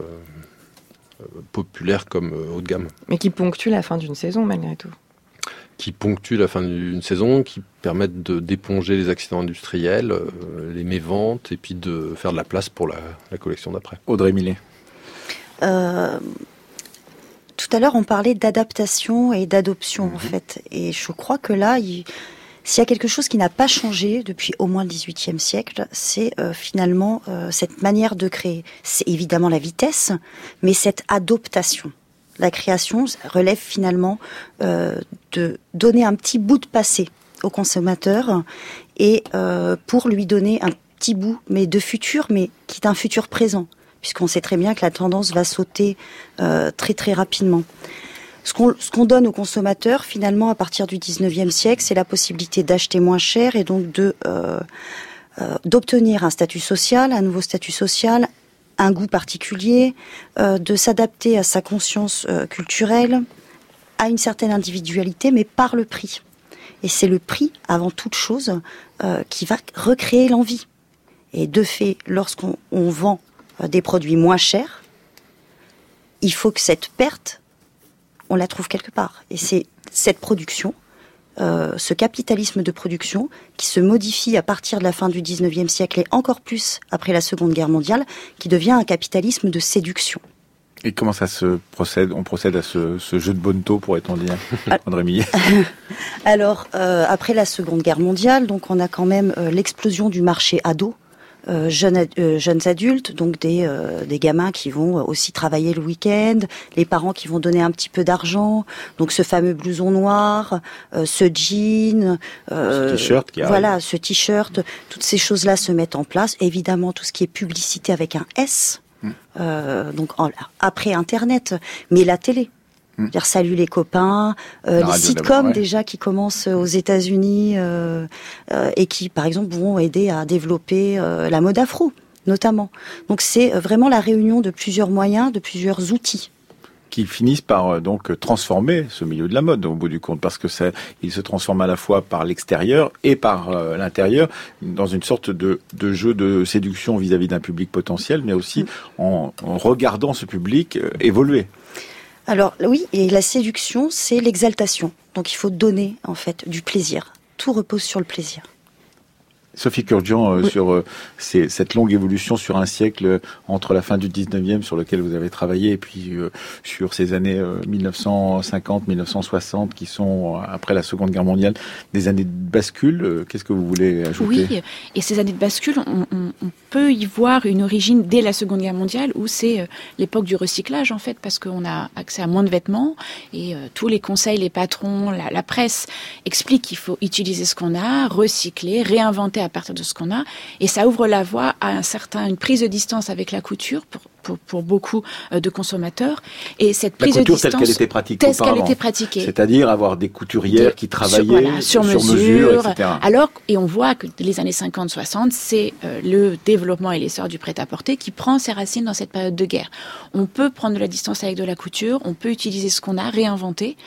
E: populaires comme haut de gamme.
F: Mais qui ponctuent la fin d'une saison malgré tout
E: qui ponctuent la fin d'une saison, qui permettent d'éponger les accidents industriels, euh, les méventes, et puis de faire de la place pour la, collection d'après.
A: Audrey Millet. Euh,
D: tout à l'heure, on parlait d'adaptation et d'adoption, en mhm. fait. Et je crois que là, s'il y a quelque chose qui n'a pas changé depuis au moins le XVIIIe siècle, c'est euh, finalement cette manière de créer. C'est évidemment la vitesse, mais cette adaptation la création relève finalement euh, de donner un petit bout de passé au consommateur et euh, pour lui donner un petit bout, mais de futur, mais qui est un futur présent, puisqu'on sait très bien que la tendance va sauter euh, très très rapidement. Ce qu'on donne au consommateur, finalement, à partir du 19e siècle, c'est la possibilité d'acheter moins cher et donc de d'obtenir un statut social, un nouveau statut social, un goût particulier, euh, de s'adapter à sa conscience euh, culturelle, à une certaine individualité, mais par le prix. Et c'est le prix, avant toute chose, euh, qui va recréer l'envie. Et de fait, lorsqu'on vend des produits moins chers, il faut que cette perte, on la trouve quelque part. Et c'est cette production euh, ce capitalisme de production qui se modifie à partir de la fin du 19e siècle et encore plus après la Seconde Guerre mondiale, qui devient un capitalisme de séduction.
A: Et comment ça se procède On procède à ce, jeu de bonneto, pourrait-on dire, ah. André Millet
D: Alors, euh, après la Seconde Guerre mondiale, donc on a quand même euh, l'explosion du marché ado. Euh, jeunes, euh, jeunes adultes, donc des, euh, des gamins qui vont aussi travailler le week-end, les parents qui vont donner un petit peu d'argent, donc ce fameux blouson noir, ce jean,
A: ce t-shirt qui
D: voilà, ce t-shirt, toutes ces choses-là se mettent en place. Évidemment, tout ce qui est publicité avec un S, hmm. donc après Internet, mais la télé. Mm. Dire salut les copains, euh, les sitcoms déjà qui commencent aux États-Unis euh, euh, et qui, par exemple, vont aider à développer la mode afro, notamment. Donc c'est vraiment la réunion de plusieurs moyens, de plusieurs outils
A: qui finissent par donc transformer ce milieu de la mode au bout du compte parce que ça il se transforme à la fois par l'extérieur et par l'intérieur dans une sorte de, de jeu de séduction vis-à-vis d'un public potentiel mais aussi mm. en, en, regardant ce public évoluer.
D: Alors oui, et la séduction, c'est l'exaltation. Donc il faut donner en fait du plaisir. Tout repose sur le plaisir.
A: Sophie Kurdian, euh, sur euh, cette longue évolution sur un siècle euh, entre la fin du 19e sur lequel vous avez travaillé et puis sur ces années 1950-1960 qui sont, après la Seconde Guerre mondiale, des années de bascule. Qu'est-ce que vous voulez ajouter?
C: Oui, et ces années de bascule, on, peut y voir une origine dès la Seconde Guerre mondiale où c'est l'époque du recyclage en fait, parce qu'on a accès à moins de vêtements et tous les conseils, les patrons, la, la presse expliquent qu'il faut utiliser ce qu'on a, recycler, réinventer à partir de ce qu'on a, et ça ouvre la voie à un certain, une prise de distance avec la couture pour, pour, pour beaucoup euh, de consommateurs. Et cette prise
A: de
C: distance,
A: telle qu'elle était pratiquée,
C: telle qu'elle était pratiquée,
A: c'est-à-dire avoir des couturières qui travaillaient sur, mesure, etc.
C: Alors, et on voit que les années 50-60, c'est euh, le développement et l'essor du prêt-à-porter qui prend ses racines dans cette période de guerre. On peut prendre de la distance avec de la couture, on peut utiliser ce qu'on a, réinventer,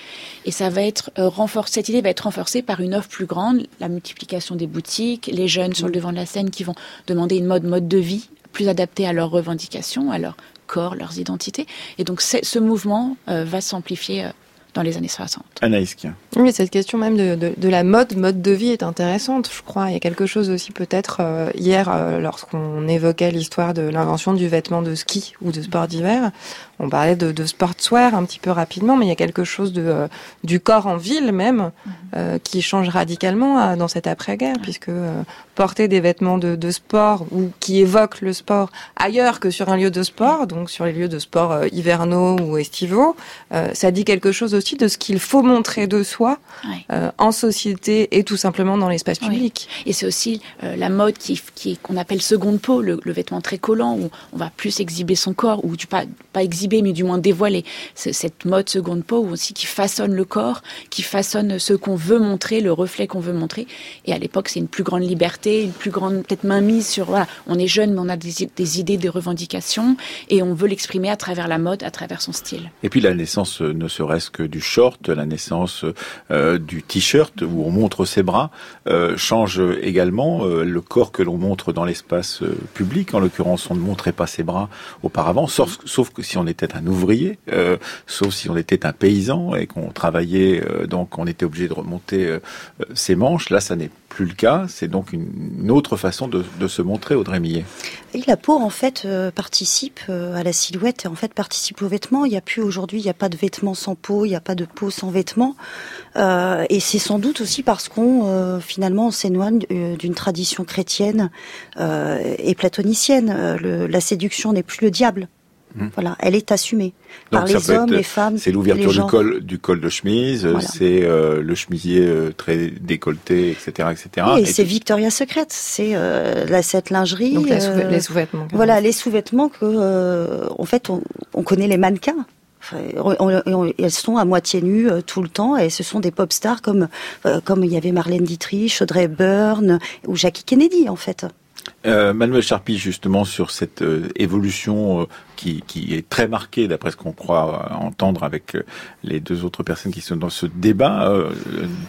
C: et ça va être euh, renforcé. Cette idée va être renforcée par une offre plus grande, la multiplication des boutiques, les jeunes sur le devant de la scène qui vont demander une mode mode de vie plus adaptés à leurs revendications, à leur corps, leurs identités. Et donc ce mouvement euh, va s'amplifier euh, dans les années 60.
A: Anaïs
F: Oui, cette question même de, de, de, la mode, mode de vie est intéressante, je crois. Il y a quelque chose aussi peut-être euh, hier, lorsqu'on évoquait l'histoire de l'invention du vêtement de ski ou de sport d'hiver, on parlait de, de, sportswear un petit peu rapidement, mais il y a quelque chose de, euh, du corps en ville même euh, qui change radicalement euh, dans cette après-guerre, puisque porter des vêtements de, de, sport ou qui évoquent le sport ailleurs que sur un lieu de sport, donc sur les lieux de sport hivernaux ou estivaux, ça dit quelque chose aussi de ce qu'il faut montrer de soi en société et tout simplement dans l'espace public.
C: Et c'est aussi la mode qui, qu'on appelle seconde peau, le, vêtement très collant où on va plus exhiber son corps ou du pas pas exhiber mais du moins dévoiler. cette mode seconde peau aussi qui façonne le corps, qui façonne ce qu'on veut montrer, le reflet qu'on veut montrer. Et à l'époque, c'est une plus grande liberté, une plus grande peut-être mainmise sur voilà, on est jeune mais on a des, idées, des revendications et on veut l'exprimer à travers la mode, à travers son style.
A: Et puis la naissance euh, ne serait-ce que du short, la naissance euh, du t-shirt où on montre ses bras euh, change également le corps que l'on montre dans l'espace public. En l'occurrence, on ne montrait pas ses bras auparavant, sauf, sauf que si on était un ouvrier, sauf si on était un paysan et qu'on travaillait, donc on était obligé de remonter ses manches. Là, ça n'est plus le cas. C'est donc une, autre façon de, se montrer, Audrey Millet.
D: Et la peau, en fait, euh, participe euh, à la silhouette et en fait participe aux vêtements. Il n'y a plus aujourd'hui, il n'y a pas de vêtements sans peau, il n'y a pas de peau sans vêtements. Euh, et c'est sans doute aussi parce qu'on finalement s'éloigne d'une tradition chrétienne et platonicienne. la séduction n'est plus le diable. Mmh. Voilà, elle est assumée par les hommes, les femmes.
A: C'est l'ouverture du col, du col de chemise, c'est euh, le chemisier euh, très décolleté, etc., etc.
D: et, c'est Victoria Secret, c'est euh, la cette lingerie.
F: Donc les sous-vêtements.
D: voilà, les sous-vêtements que, en fait, on, connaît les mannequins. elles sont à moitié nues tout le temps et ce sont des pop stars comme comme il y avait Marlène Dietrich, Audrey Byrne ou Jackie Kennedy en fait.
A: Euh, Manuel Charpie, justement, sur cette euh, évolution euh, qui, est très marquée, d'après ce qu'on croit entendre avec les deux autres personnes qui sont dans ce débat,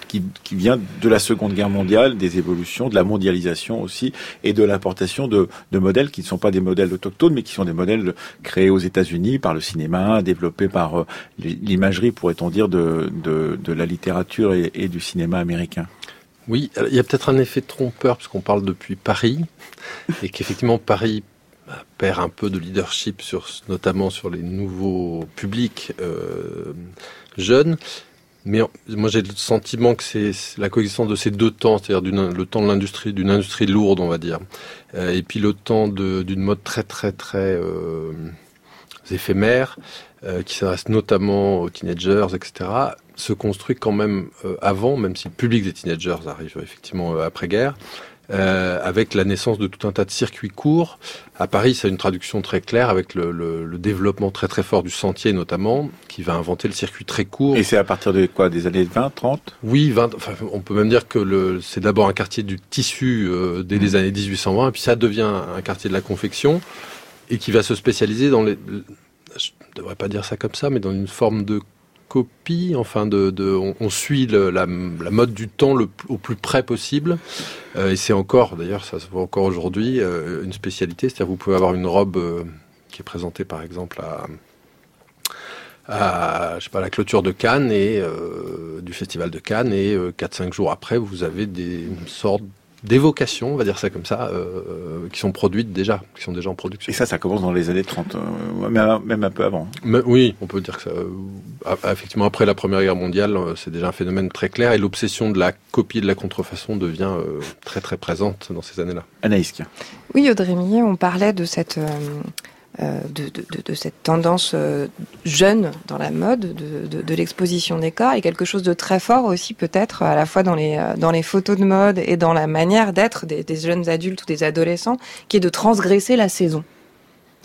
A: qui, vient de la Seconde Guerre mondiale, des évolutions, de la mondialisation aussi, et de l'importation de, modèles qui ne sont pas des modèles autochtones, mais qui sont des modèles créés aux États-Unis par le cinéma, développés par l'imagerie, pourrait-on dire, de, la littérature et du cinéma américain.
E: Oui, il y a peut-être un effet trompeur puisqu'on parle depuis Paris et qu'effectivement Paris bah, perd un peu de leadership sur, notamment sur les nouveaux publics euh, jeunes. Mais moi j'ai le sentiment que c'est la coexistence de ces deux temps, c'est-à-dire le temps de l'industrie, d'une industrie lourde, on va dire, euh, et puis le temps d'une mode très très très euh, éphémère, qui s'adresse notamment aux teenagers, etc se construit quand même euh, avant, même si le public des teenagers arrive effectivement euh, après-guerre, euh, avec la naissance de tout un tas de circuits courts. À Paris, c'est une traduction très claire avec le, le, le, développement très très fort du sentier notamment, qui va inventer le circuit très court.
A: Et c'est à partir de quoi Des années 20, 30
E: Oui, 20, enfin, on peut même dire que c'est d'abord un quartier du tissu dès les mmh. années 1820, et puis ça devient un quartier de la confection, et qui va se spécialiser dans les... Je ne devrais pas dire ça comme ça, mais dans une forme de copie, enfin de, on, suit la, mode du temps le, au plus près possible. Euh, et c'est encore, d'ailleurs, ça se voit encore aujourd'hui, euh, une spécialité. C'est-à-dire vous pouvez avoir une robe euh, qui est présentée par exemple à, à je sais pas, la clôture de Cannes et du festival de Cannes et 4-5 jours après vous avez des sortes d'évocations, on va dire ça comme ça, euh, qui sont produites déjà, qui sont déjà en production.
A: Et ça, ça commence dans les années 30, euh, même un peu avant.
E: oui, on peut dire que ça, euh, effectivement, après la Première Guerre mondiale, c'est déjà un phénomène très clair et l'obsession de la copie et de la contrefaçon devient très très présente dans ces années-là.
A: Anaïs.
F: Oui, Audrey Millet, on parlait de cette euh, de, de, de, cette tendance euh, jeune dans la mode, de, l'exposition des corps, et quelque chose de très fort aussi peut-être à la fois dans les, euh, dans les photos de mode et dans la manière d'être des, des, jeunes adultes ou des adolescents, qui est de transgresser la saison.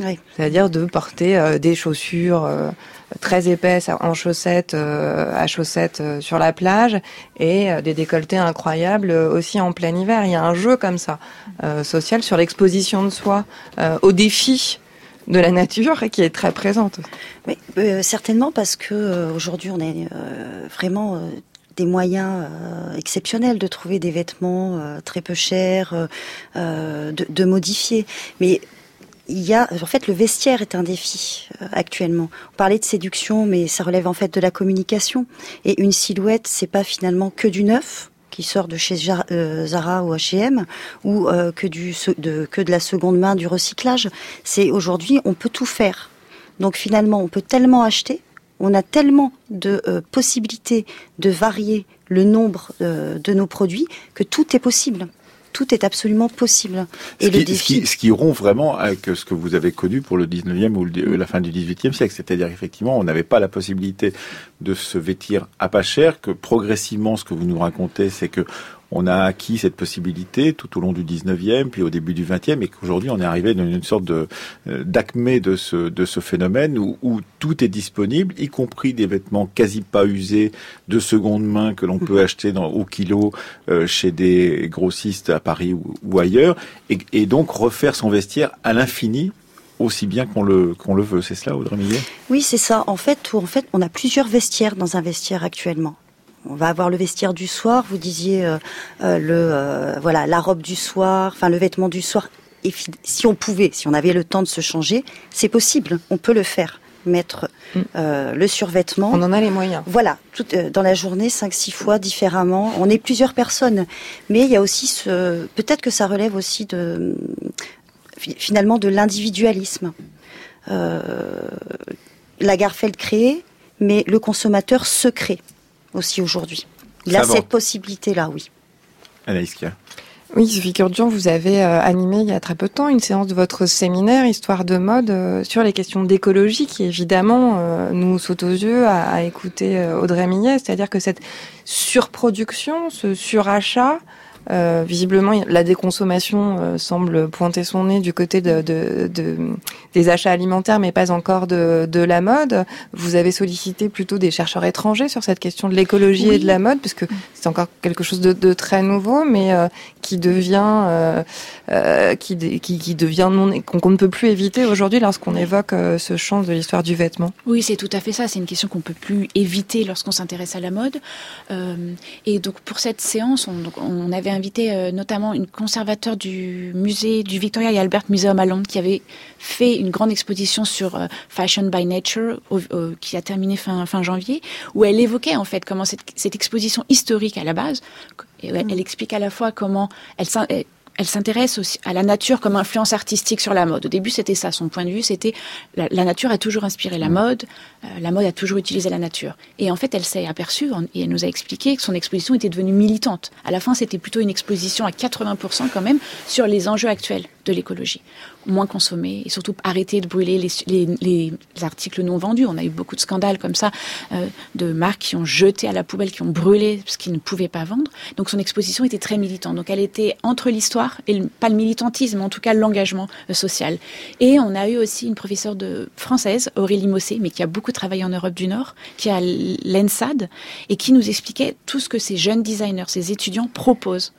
F: Oui. C'est-à-dire de porter des chaussures très épaisses en chaussettes, à chaussettes sur la plage et des décolletés incroyables aussi en plein hiver. Il y a un jeu comme ça social sur l'exposition de soi, au défi de la nature qui est très présente.
D: Oui, euh, certainement parce que euh, aujourd'hui on a euh, vraiment des moyens exceptionnels de trouver des vêtements très peu chers, de, de, modifier. Mais il y a, en fait, le vestiaire est un défi actuellement. On parlait de séduction, mais ça relève en fait de la communication. Et une silhouette, c'est pas finalement que du neuf qui sort de chez euh, Zara ou H&M ou euh, que du de, que de la seconde main du recyclage. C'est aujourd'hui on peut tout faire. Donc finalement on peut tellement acheter, on a tellement de euh, possibilités de varier le nombre de nos produits que tout est possible tout est absolument possible.
A: Et ce, le qui, défi... ce, qui, rompt vraiment avec ce que vous avez connu pour le 19e ou la fin du 18e siècle. C'est-à-dire, effectivement, on n'avait pas la possibilité de se vêtir à pas cher, que progressivement, ce que vous nous racontez, c'est que on a acquis cette possibilité tout au long du 19e, puis au début du 20e, et qu'aujourd'hui on est arrivé dans une sorte de euh, d'acmé de ce, de ce phénomène où, où, tout est disponible, y compris des vêtements quasi pas usés de seconde main que l'on peut mhm. acheter dans, au kilo euh, chez des grossistes à Paris ou, ailleurs, et, et, donc refaire son vestiaire à l'infini aussi bien qu'on le qu'on le veut. C'est cela, Audrey Millet?
D: Oui, c'est ça. En fait, en fait, on a plusieurs vestiaires dans un vestiaire actuellement on va avoir le vestiaire du soir. Vous disiez euh, euh, le euh, voilà la robe du soir, enfin le vêtement du soir. Et si on pouvait, si on avait le temps de se changer, c'est possible. On peut le faire. Mettre mm. le survêtement.
F: On en a les moyens.
D: Voilà, tout, dans la journée, cinq, six fois différemment. On est plusieurs personnes, mais il y a aussi ce. Peut-être que ça relève aussi de finalement de l'individualisme. la Garfeld crée, mais le consommateur se crée aussi aujourd'hui. Il a cette possibilité-là, oui.
A: Anaïs
F: oui, Sophie Kurdian, vous avez euh, animé il y a très peu de temps une séance de votre séminaire Histoire de mode euh, sur les questions d'écologie qui évidemment euh, nous saute aux yeux à, écouter Audrey Millet, c'est-à-dire que cette surproduction, ce surachat, euh, visiblement, la déconsommation euh, semble pointer son nez du côté de, de, de, des achats alimentaires, mais pas encore de, de, la mode. Vous avez sollicité plutôt des chercheurs étrangers sur cette question de l'écologie et de la mode, puisque c'est encore quelque chose de, très nouveau, mais euh, qui devient qui, qui, qui, devient non qu'on ne peut plus éviter aujourd'hui lorsqu'on évoque ce champ de l'histoire du vêtement.
C: Oui, c'est tout à fait ça. C'est une question qu'on peut plus éviter lorsqu'on s'intéresse à la mode. et donc pour cette séance, on, on avait invité euh, notamment une conservateur du musée du Victoria et Albert Museum à Londres qui avait fait une grande exposition sur euh, Fashion by Nature qui a terminé fin, fin janvier où elle évoquait en fait comment cette, cette exposition historique à la base et elle, elle explique à la fois comment elle, elle s'intéresse aussi à la nature comme influence artistique sur la mode. Au début, c'était ça son point de vue, c'était la, nature a toujours inspiré la mode, euh, la mode a toujours utilisé la nature. Et en fait, elle s'est aperçue et elle nous a expliqué que son exposition était devenue militante. À la fin, c'était plutôt une exposition à 80% quand même sur les enjeux actuels de l'écologie moins consommer et surtout arrêter de brûler les, les, articles non vendus. On a eu beaucoup de scandales comme ça euh, de marques qui ont jeté à la poubelle, qui ont brûlé ce qu'ils ne pouvaient pas vendre. Donc son exposition était très militante. Donc elle était entre l'histoire et pas le militantisme, en tout cas l'engagement euh, social. Et on a eu aussi une professeure de française, Aurélie Mossé, mais qui a beaucoup travaillé en Europe du Nord, qui a l'ENSAD et qui nous expliquait tout ce que ces jeunes designers, ces étudiants proposent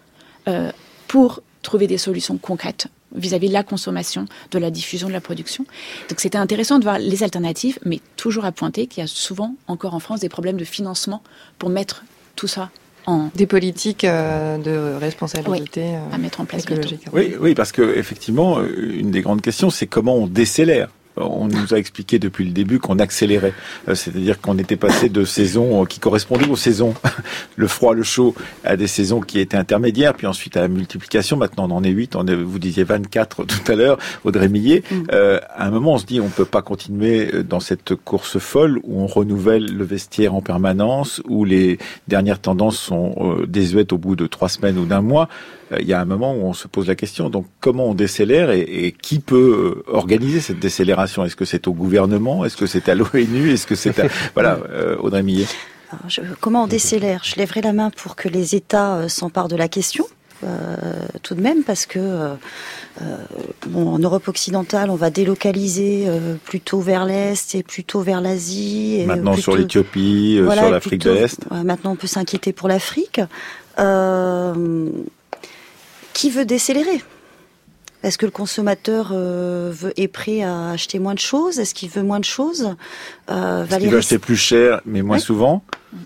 C: euh, pour trouver des solutions concrètes vis-à-vis de la consommation, de la diffusion, de la production. Donc c'était intéressant de voir les alternatives, mais toujours à pointer qu'il y a souvent encore en France des problèmes de financement pour mettre tout ça en...
F: Des politiques euh, de responsabilité
C: à mettre en place
F: écologique.
A: Oui, oui, parce que effectivement, une des grandes questions, c'est comment on décélère on nous a expliqué depuis le début qu'on accélérait. Euh, c'est-à-dire qu'on était passé de saisons qui correspondaient aux saisons, le froid, le chaud, à des saisons qui étaient intermédiaires, puis ensuite à la multiplication. Maintenant, on en est 8, on est, vous disiez 24 tout à l'heure, Audrey Millet. Mm. Euh, à un moment, on se dit, on peut pas continuer euh, dans cette course folle où on renouvelle le vestiaire en permanence, où les dernières tendances sont désuètes au bout de trois semaines ou d'un mois. Euh, il y a un moment où on se pose la question, donc comment on décélère et, qui peut euh, organiser cette décélération Est-ce que c'est au gouvernement Est-ce que c'est à l'ONU Est-ce que c'est à... voilà, euh, Audrey Millet
D: comment on décélère? Je lèverai la main pour que les États s'emparent de la question. tout de même parce que bon, en Europe occidentale, on va délocaliser plutôt vers l'est et plutôt vers l'Asie.
A: Maintenant sur l'Éthiopie, sur l'Afrique de l'Est.
D: maintenant, on peut s'inquiéter pour l'Afrique. Euh, qui veut décélérer? Est-ce que le consommateur euh, veut, est prêt à acheter moins de choses? Est-ce qu'il veut moins de choses?
A: Euh, Est-ce qu'il veut acheter plus cher mais moins souvent?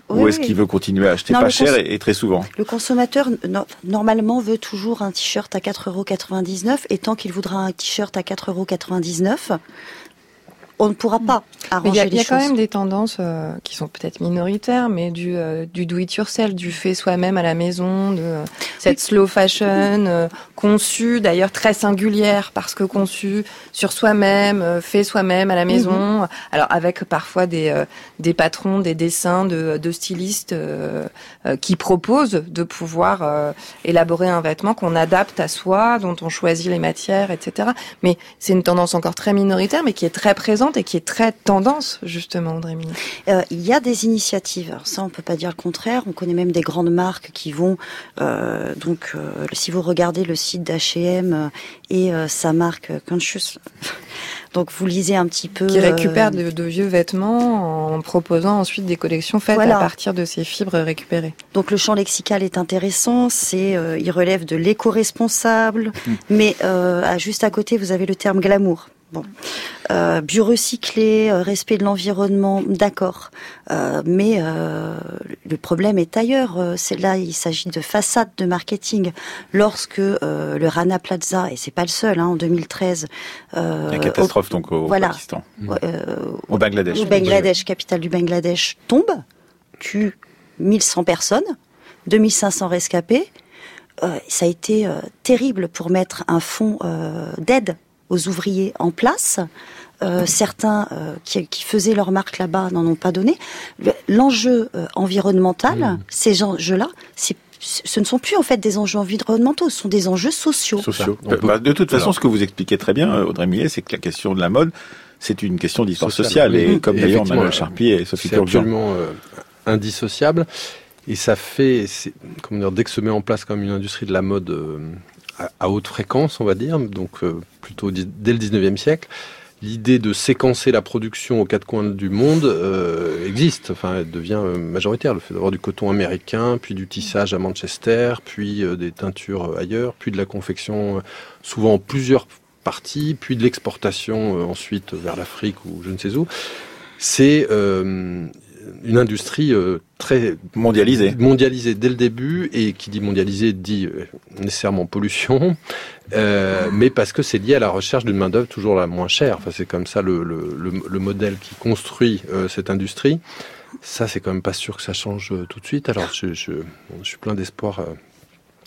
A: Ou est-ce qu'il veut continuer à acheter pas cher et, très souvent?
D: Le consommateur, normalement, veut toujours un t-shirt à 4,99€ et tant qu'il voudra un t-shirt à 4,99€, on ne pourra pas arranger
F: a,
D: les
F: il y a quand
D: choses.
F: même des tendances euh, qui sont peut-être minoritaires, mais du, euh, du do it yourself, du fait soi-même à la maison, de euh, cette slow fashion euh, conçue, d'ailleurs très singulière parce que conçue sur soi-même, euh, fait soi-même à la maison. Alors avec parfois des euh, des patrons, des dessins de, de stylistes euh, euh, qui proposent de pouvoir euh, élaborer un vêtement qu'on adapte à soi, dont on choisit les matières, etc. Mais c'est une tendance encore très minoritaire, mais qui est très présente et qui est très tendance, justement, Audrey Minet.
D: Euh, il y a des initiatives. Alors ça, on peut pas dire le contraire. On connaît même des grandes marques qui vont. euh, donc, euh, si vous regardez le site d'H&M et euh, sa marque Conscious, donc vous lisez un petit peu.
F: Qui
D: euh,
F: récupère de, de vieux vêtements en proposant ensuite des collections faites
D: Voilà.
F: à partir de ces fibres récupérées.
D: Donc le champ lexical est intéressant, c'est euh, il relève de l'éco-responsable, mais euh, à- juste à côté vous avez le terme glamour. Bon, euh, biorecyclé, euh, respect de l'environnement, d'accord, Euh, mais euh, le problème est ailleurs. C'est là, il s'agit de façade de marketing. Lorsque le Rana Plaza, et c'est pas le seul, hein, en 2013, euh,
A: La catastrophe donc au
D: voilà.
A: Pakistan,
D: au- euh,
A: au Bangladesh.
D: le Bangladesh, capitale du Bangladesh, tombe, tue 1100 personnes, 2500 rescapés. Ça a été terrible pour mettre un fonds d'aide aux ouvriers en place. Euh, certains euh, qui, qui faisaient leur marque là-bas n'en ont pas donné. Le- L'enjeu euh, environnemental, ces enjeux-là, c'est- ce ne sont plus en fait des enjeux environnementaux, ce sont des enjeux sociaux.
A: sociaux.
E: Peut-
A: Bah, de toute façon,
E: Alors.
A: ce que vous expliquez très bien, Audrey Millet, c'est que la question de la mode, c'est une question d'histoire
E: Sociale.
A: sociale. Et comme d'ailleurs Manuel Charpier et Sophie
E: C'est absolument euh, indissociable. Et ça fait, comment dire, dès que se met en place comme une industrie de la mode euh, à, haute fréquence, on va dire, donc euh, plutôt dès le 19e siècle, l'idée de séquencer la production aux quatre coins du monde euh, existe, enfin, elle devient euh, majoritaire. Le fait d'avoir du coton américain, puis du tissage à Manchester, puis des teintures ailleurs, puis de la confection souvent en plusieurs parties, puis de l'exportation ensuite vers l'Afrique ou je ne sais où. C'est une industrie euh, très
A: Mondialisée.
E: mondialisée dès le début et qui dit mondialisée dit euh, nécessairement pollution, euh, mais parce que c'est lié à la recherche d'une main d'œuvre toujours la moins chère. Enfin, c'est comme ça le, le, le, le modèle qui construit cette industrie. Ça, c'est quand même pas sûr que ça change tout de suite. Alors, je, je, bon, je suis plein d'espoir.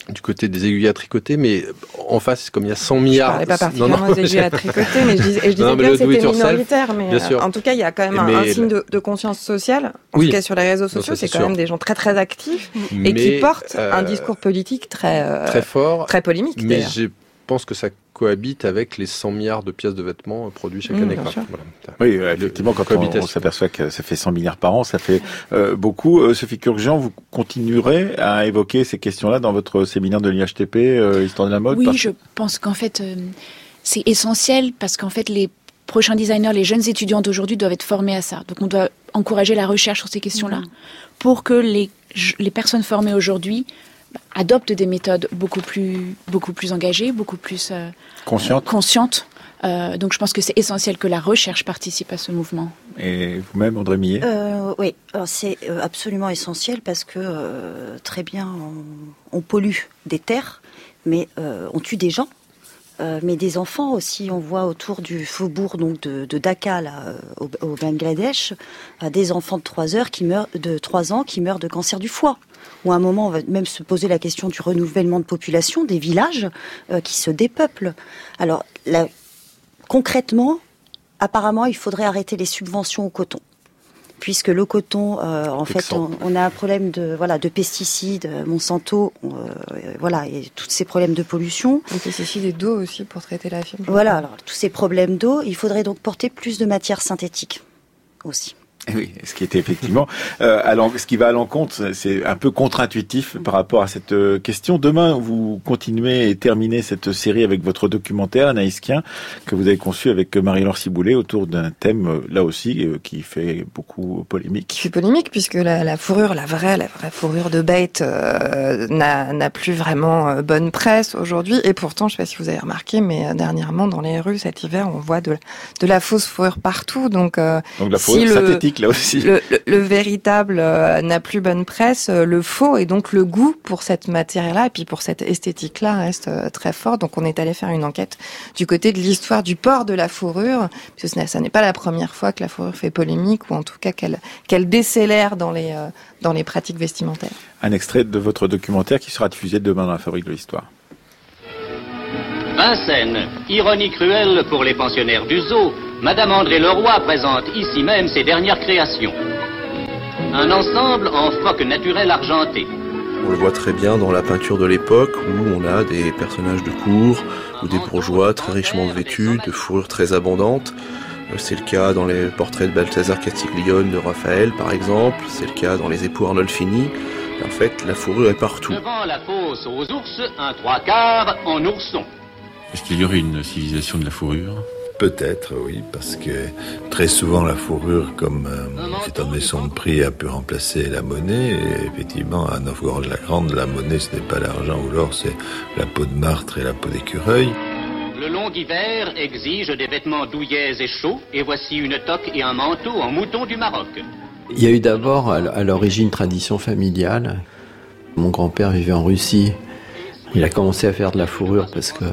E: Euh, du côté des aiguilles à tricoter, mais en face, comme il y a 100
F: Je
E: milliards.
F: parlais pas
E: Non,
F: particulièrement
E: non,
F: des aiguilles à tricoter, mais je je disais
E: Non,
F: bien que c'était minoritaire. Mais
E: bien
F: euh,
E: sûr.
F: en tout cas, il y a quand même un,
E: Mais
F: un
E: le-
F: signe de, de conscience sociale. En
E: Oui.
F: tout cas, sur les réseaux
E: Non,
F: sociaux,
E: c'est
F: quand
E: sûr.
F: même des gens très très actifs et qui portent
E: euh,
F: un discours politique très euh,
E: très fort.
F: très polémique.
E: Mais. Je pense que ça cohabite avec les 100 milliards de pièces de vêtements euh, produits chaque
F: Mmh,
E: année. Voilà.
A: Oui, euh, effectivement, quand on, s'aperçoit que ça fait 100 milliards par an, ça fait euh, beaucoup. Euh, Sophie Kurkjian, vous continuerez à évoquer ces questions-là dans votre séminaire de l'IHTP, euh, Histoire de la mode
C: Oui,
A: parce-
C: je pense qu'en fait, euh, c'est essentiel parce qu'en fait, les prochains designers, les jeunes étudiants d'aujourd'hui doivent être formés à ça. Donc, on doit encourager la recherche sur ces questions-là pour que les, les personnes formées aujourd'hui adoptent des méthodes beaucoup plus, beaucoup plus engagées, beaucoup plus euh,
A: Consciente.
C: conscientes. Euh, donc, je pense que c'est essentiel que la recherche participe à ce mouvement.
A: Et vous-même, Audrey Millet
D: Euh, oui, c'est euh, absolument essentiel parce que euh, très bien, on, on pollue des terres, mais euh, on tue des gens. Euh, mais des enfants aussi, on voit autour du faubourg donc de, de Dhaka là, euh, au, au Bangladesh, euh, des enfants de 3 heures qui meurent de 3 ans qui meurent de cancer du foie. Ou à un moment, on va même se poser la question du renouvellement de population des villages euh, qui se dépeuplent. Alors, concrètement, apparemment, il faudrait arrêter les subventions au coton. Puisque le coton, euh, en fait, on, a un problème de voilà de pesticides, euh, Monsanto, euh, voilà, et tous ces problèmes de pollution.
F: Les pesticides et d'eau aussi pour traiter la fibre.
D: Voilà, alors tous ces problèmes d'eau, il faudrait donc porter plus de matières synthétiques aussi.
A: Eh Oui, ce qui était effectivement, euh, l'en- ce qui va à l'encontre, c'est un peu contre-intuitif par rapport à cette euh, question. Demain, vous continuez et terminez cette série avec votre documentaire Anaïs Kien, que vous avez conçu avec Marie-Laure Ciboulet autour d'un thème, euh, là aussi, euh, qui fait beaucoup
F: qui
A: polémique.
F: fait polémique puisque la, la fourrure, la vraie, la vraie fourrure de bête euh, n'a n'a plus vraiment bonne presse aujourd'hui. Et pourtant, je sais pas si vous avez remarqué, mais dernièrement dans les rues cet hiver, on voit de, de la fausse fourrure partout. Donc, euh,
A: Donc la
F: Si
A: faute
F: le-
A: là aussi.
F: Le, véritable euh, n'a plus bonne presse, euh, le faux et donc le goût pour cette matière-là et puis pour cette esthétique-là reste euh, très fort. Donc on est allé faire une enquête du côté de l'histoire du port de la fourrure, parce que ça n'est pas la première fois que la fourrure fait polémique ou en tout cas qu'elle qu'elle décélère dans les dans les pratiques vestimentaires.
A: Un extrait de votre documentaire qui sera diffusé demain dans la Fabrique de l'Histoire.
H: Vincennes, ironie cruelle pour les pensionnaires du zoo, Madame André Leroy présente ici même ses dernières créations. Un ensemble en phoque naturel argenté.
I: On le voit très bien dans la peinture de l'époque où on a des personnages de cour ou des bourgeois très richement vêtus, de fourrures très abondantes. Euh, c'est le cas dans les portraits de Balthazar Castiglione de Raphaël, par exemple. C'est le cas dans les époux Arnolfini. En fait, la fourrure est partout.
H: Devant la fosse aux ours, un trois quarts en ourson.
J: Est-ce qu'il y aurait une civilisation de la fourrure?
K: Peut-être, oui, parce que très souvent la fourrure, comme euh, étant donné son prix, a pu remplacer la monnaie. Et effectivement, à Novgorod-la-Grande, la monnaie, ce n'est pas l'argent ou l'or, c'est la peau de martre et la peau d'écureuil.
H: Le long hiver exige des vêtements douillets et chauds, et voici une toque et un manteau en mouton du Maroc.
L: Il y a eu d'abord à l'origine tradition familiale. Mon grand-père vivait en Russie. Il a commencé à faire de la fourrure parce que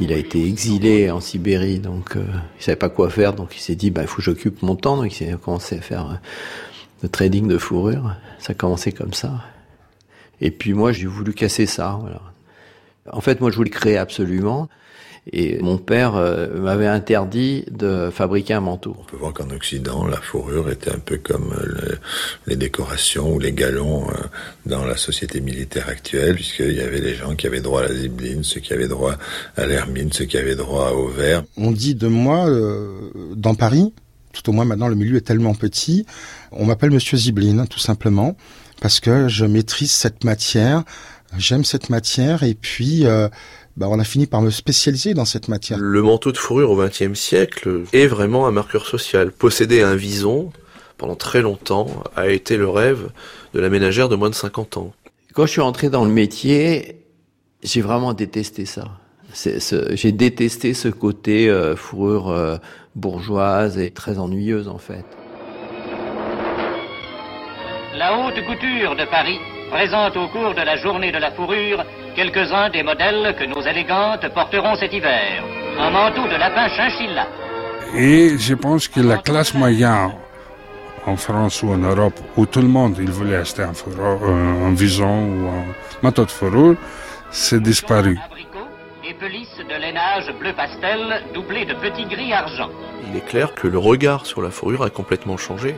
L: il a été exilé en Sibérie, donc euh, il savait pas quoi faire, donc il s'est dit bah il faut que j'occupe mon temps, donc il a commencé à faire euh, le trading de fourrure. Ça a commencé comme ça. Et puis moi j'ai voulu casser ça. Voilà. En fait moi je voulais créer absolument. Et mon père euh, m'avait interdit de fabriquer un manteau.
K: On peut voir qu'en Occident, la fourrure était un peu comme euh, les décorations ou les galons euh, dans la société militaire actuelle, puisqu'il y avait les gens qui avaient droit à la zibeline, ceux qui avaient droit à l'hermine, ceux qui avaient droit au verre.
M: On dit de moi, dans Paris, tout au moins maintenant le milieu est tellement petit, on m'appelle Monsieur Zibeline, tout simplement, parce que je maîtrise cette matière, j'aime cette matière, et puis bah, on a fini par me spécialiser dans cette matière.
I: Le manteau de fourrure au XXe siècle est vraiment un marqueur social. Posséder un vison, pendant très longtemps, a été le rêve de la ménagère de moins de 50 ans.
L: Quand je suis entré dans le métier, j'ai vraiment détesté ça. J'ai détesté ce côté euh, fourrure euh, bourgeoise et très ennuyeuse en fait.
H: La haute couture de Paris présente au cours de la journée de la fourrure quelques-uns des modèles que nos élégantes porteront cet hiver. Un manteau de lapin chinchilla.
N: Et je pense que la classe moyenne en France ou en Europe, où tout le monde il voulait acheter un, un vison ou un manteau de fourrure, c'est disparu.
H: Et pelisse de lainage bleu pastel doublé de petits gris argent.
I: Il est clair que le regard sur la fourrure a complètement changé.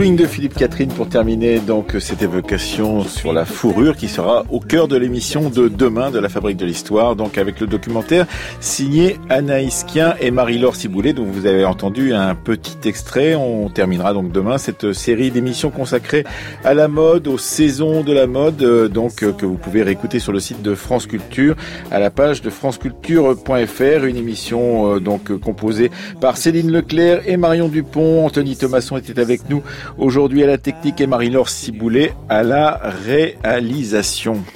A: Swing de Philippe Catherine pour terminer donc cette évocation sur la fourrure qui sera au cœur de l'émission de demain de la Fabrique de l'Histoire, donc avec le documentaire signé Anaïs Kien et Marie-Laure Ciboulet, dont vous avez entendu un petit extrait. On terminera donc demain cette série d'émissions consacrées à la mode, aux saisons de la mode, euh, donc euh, que vous pouvez réécouter sur le site de France Culture à la page de franceculture.fr, une émission euh, donc composée par Céline Leclerc et Marion Dupont. Anthony Thomasson était avec nous aujourd'hui à la technique et Marie-Laure Ciboulet à la réalisation.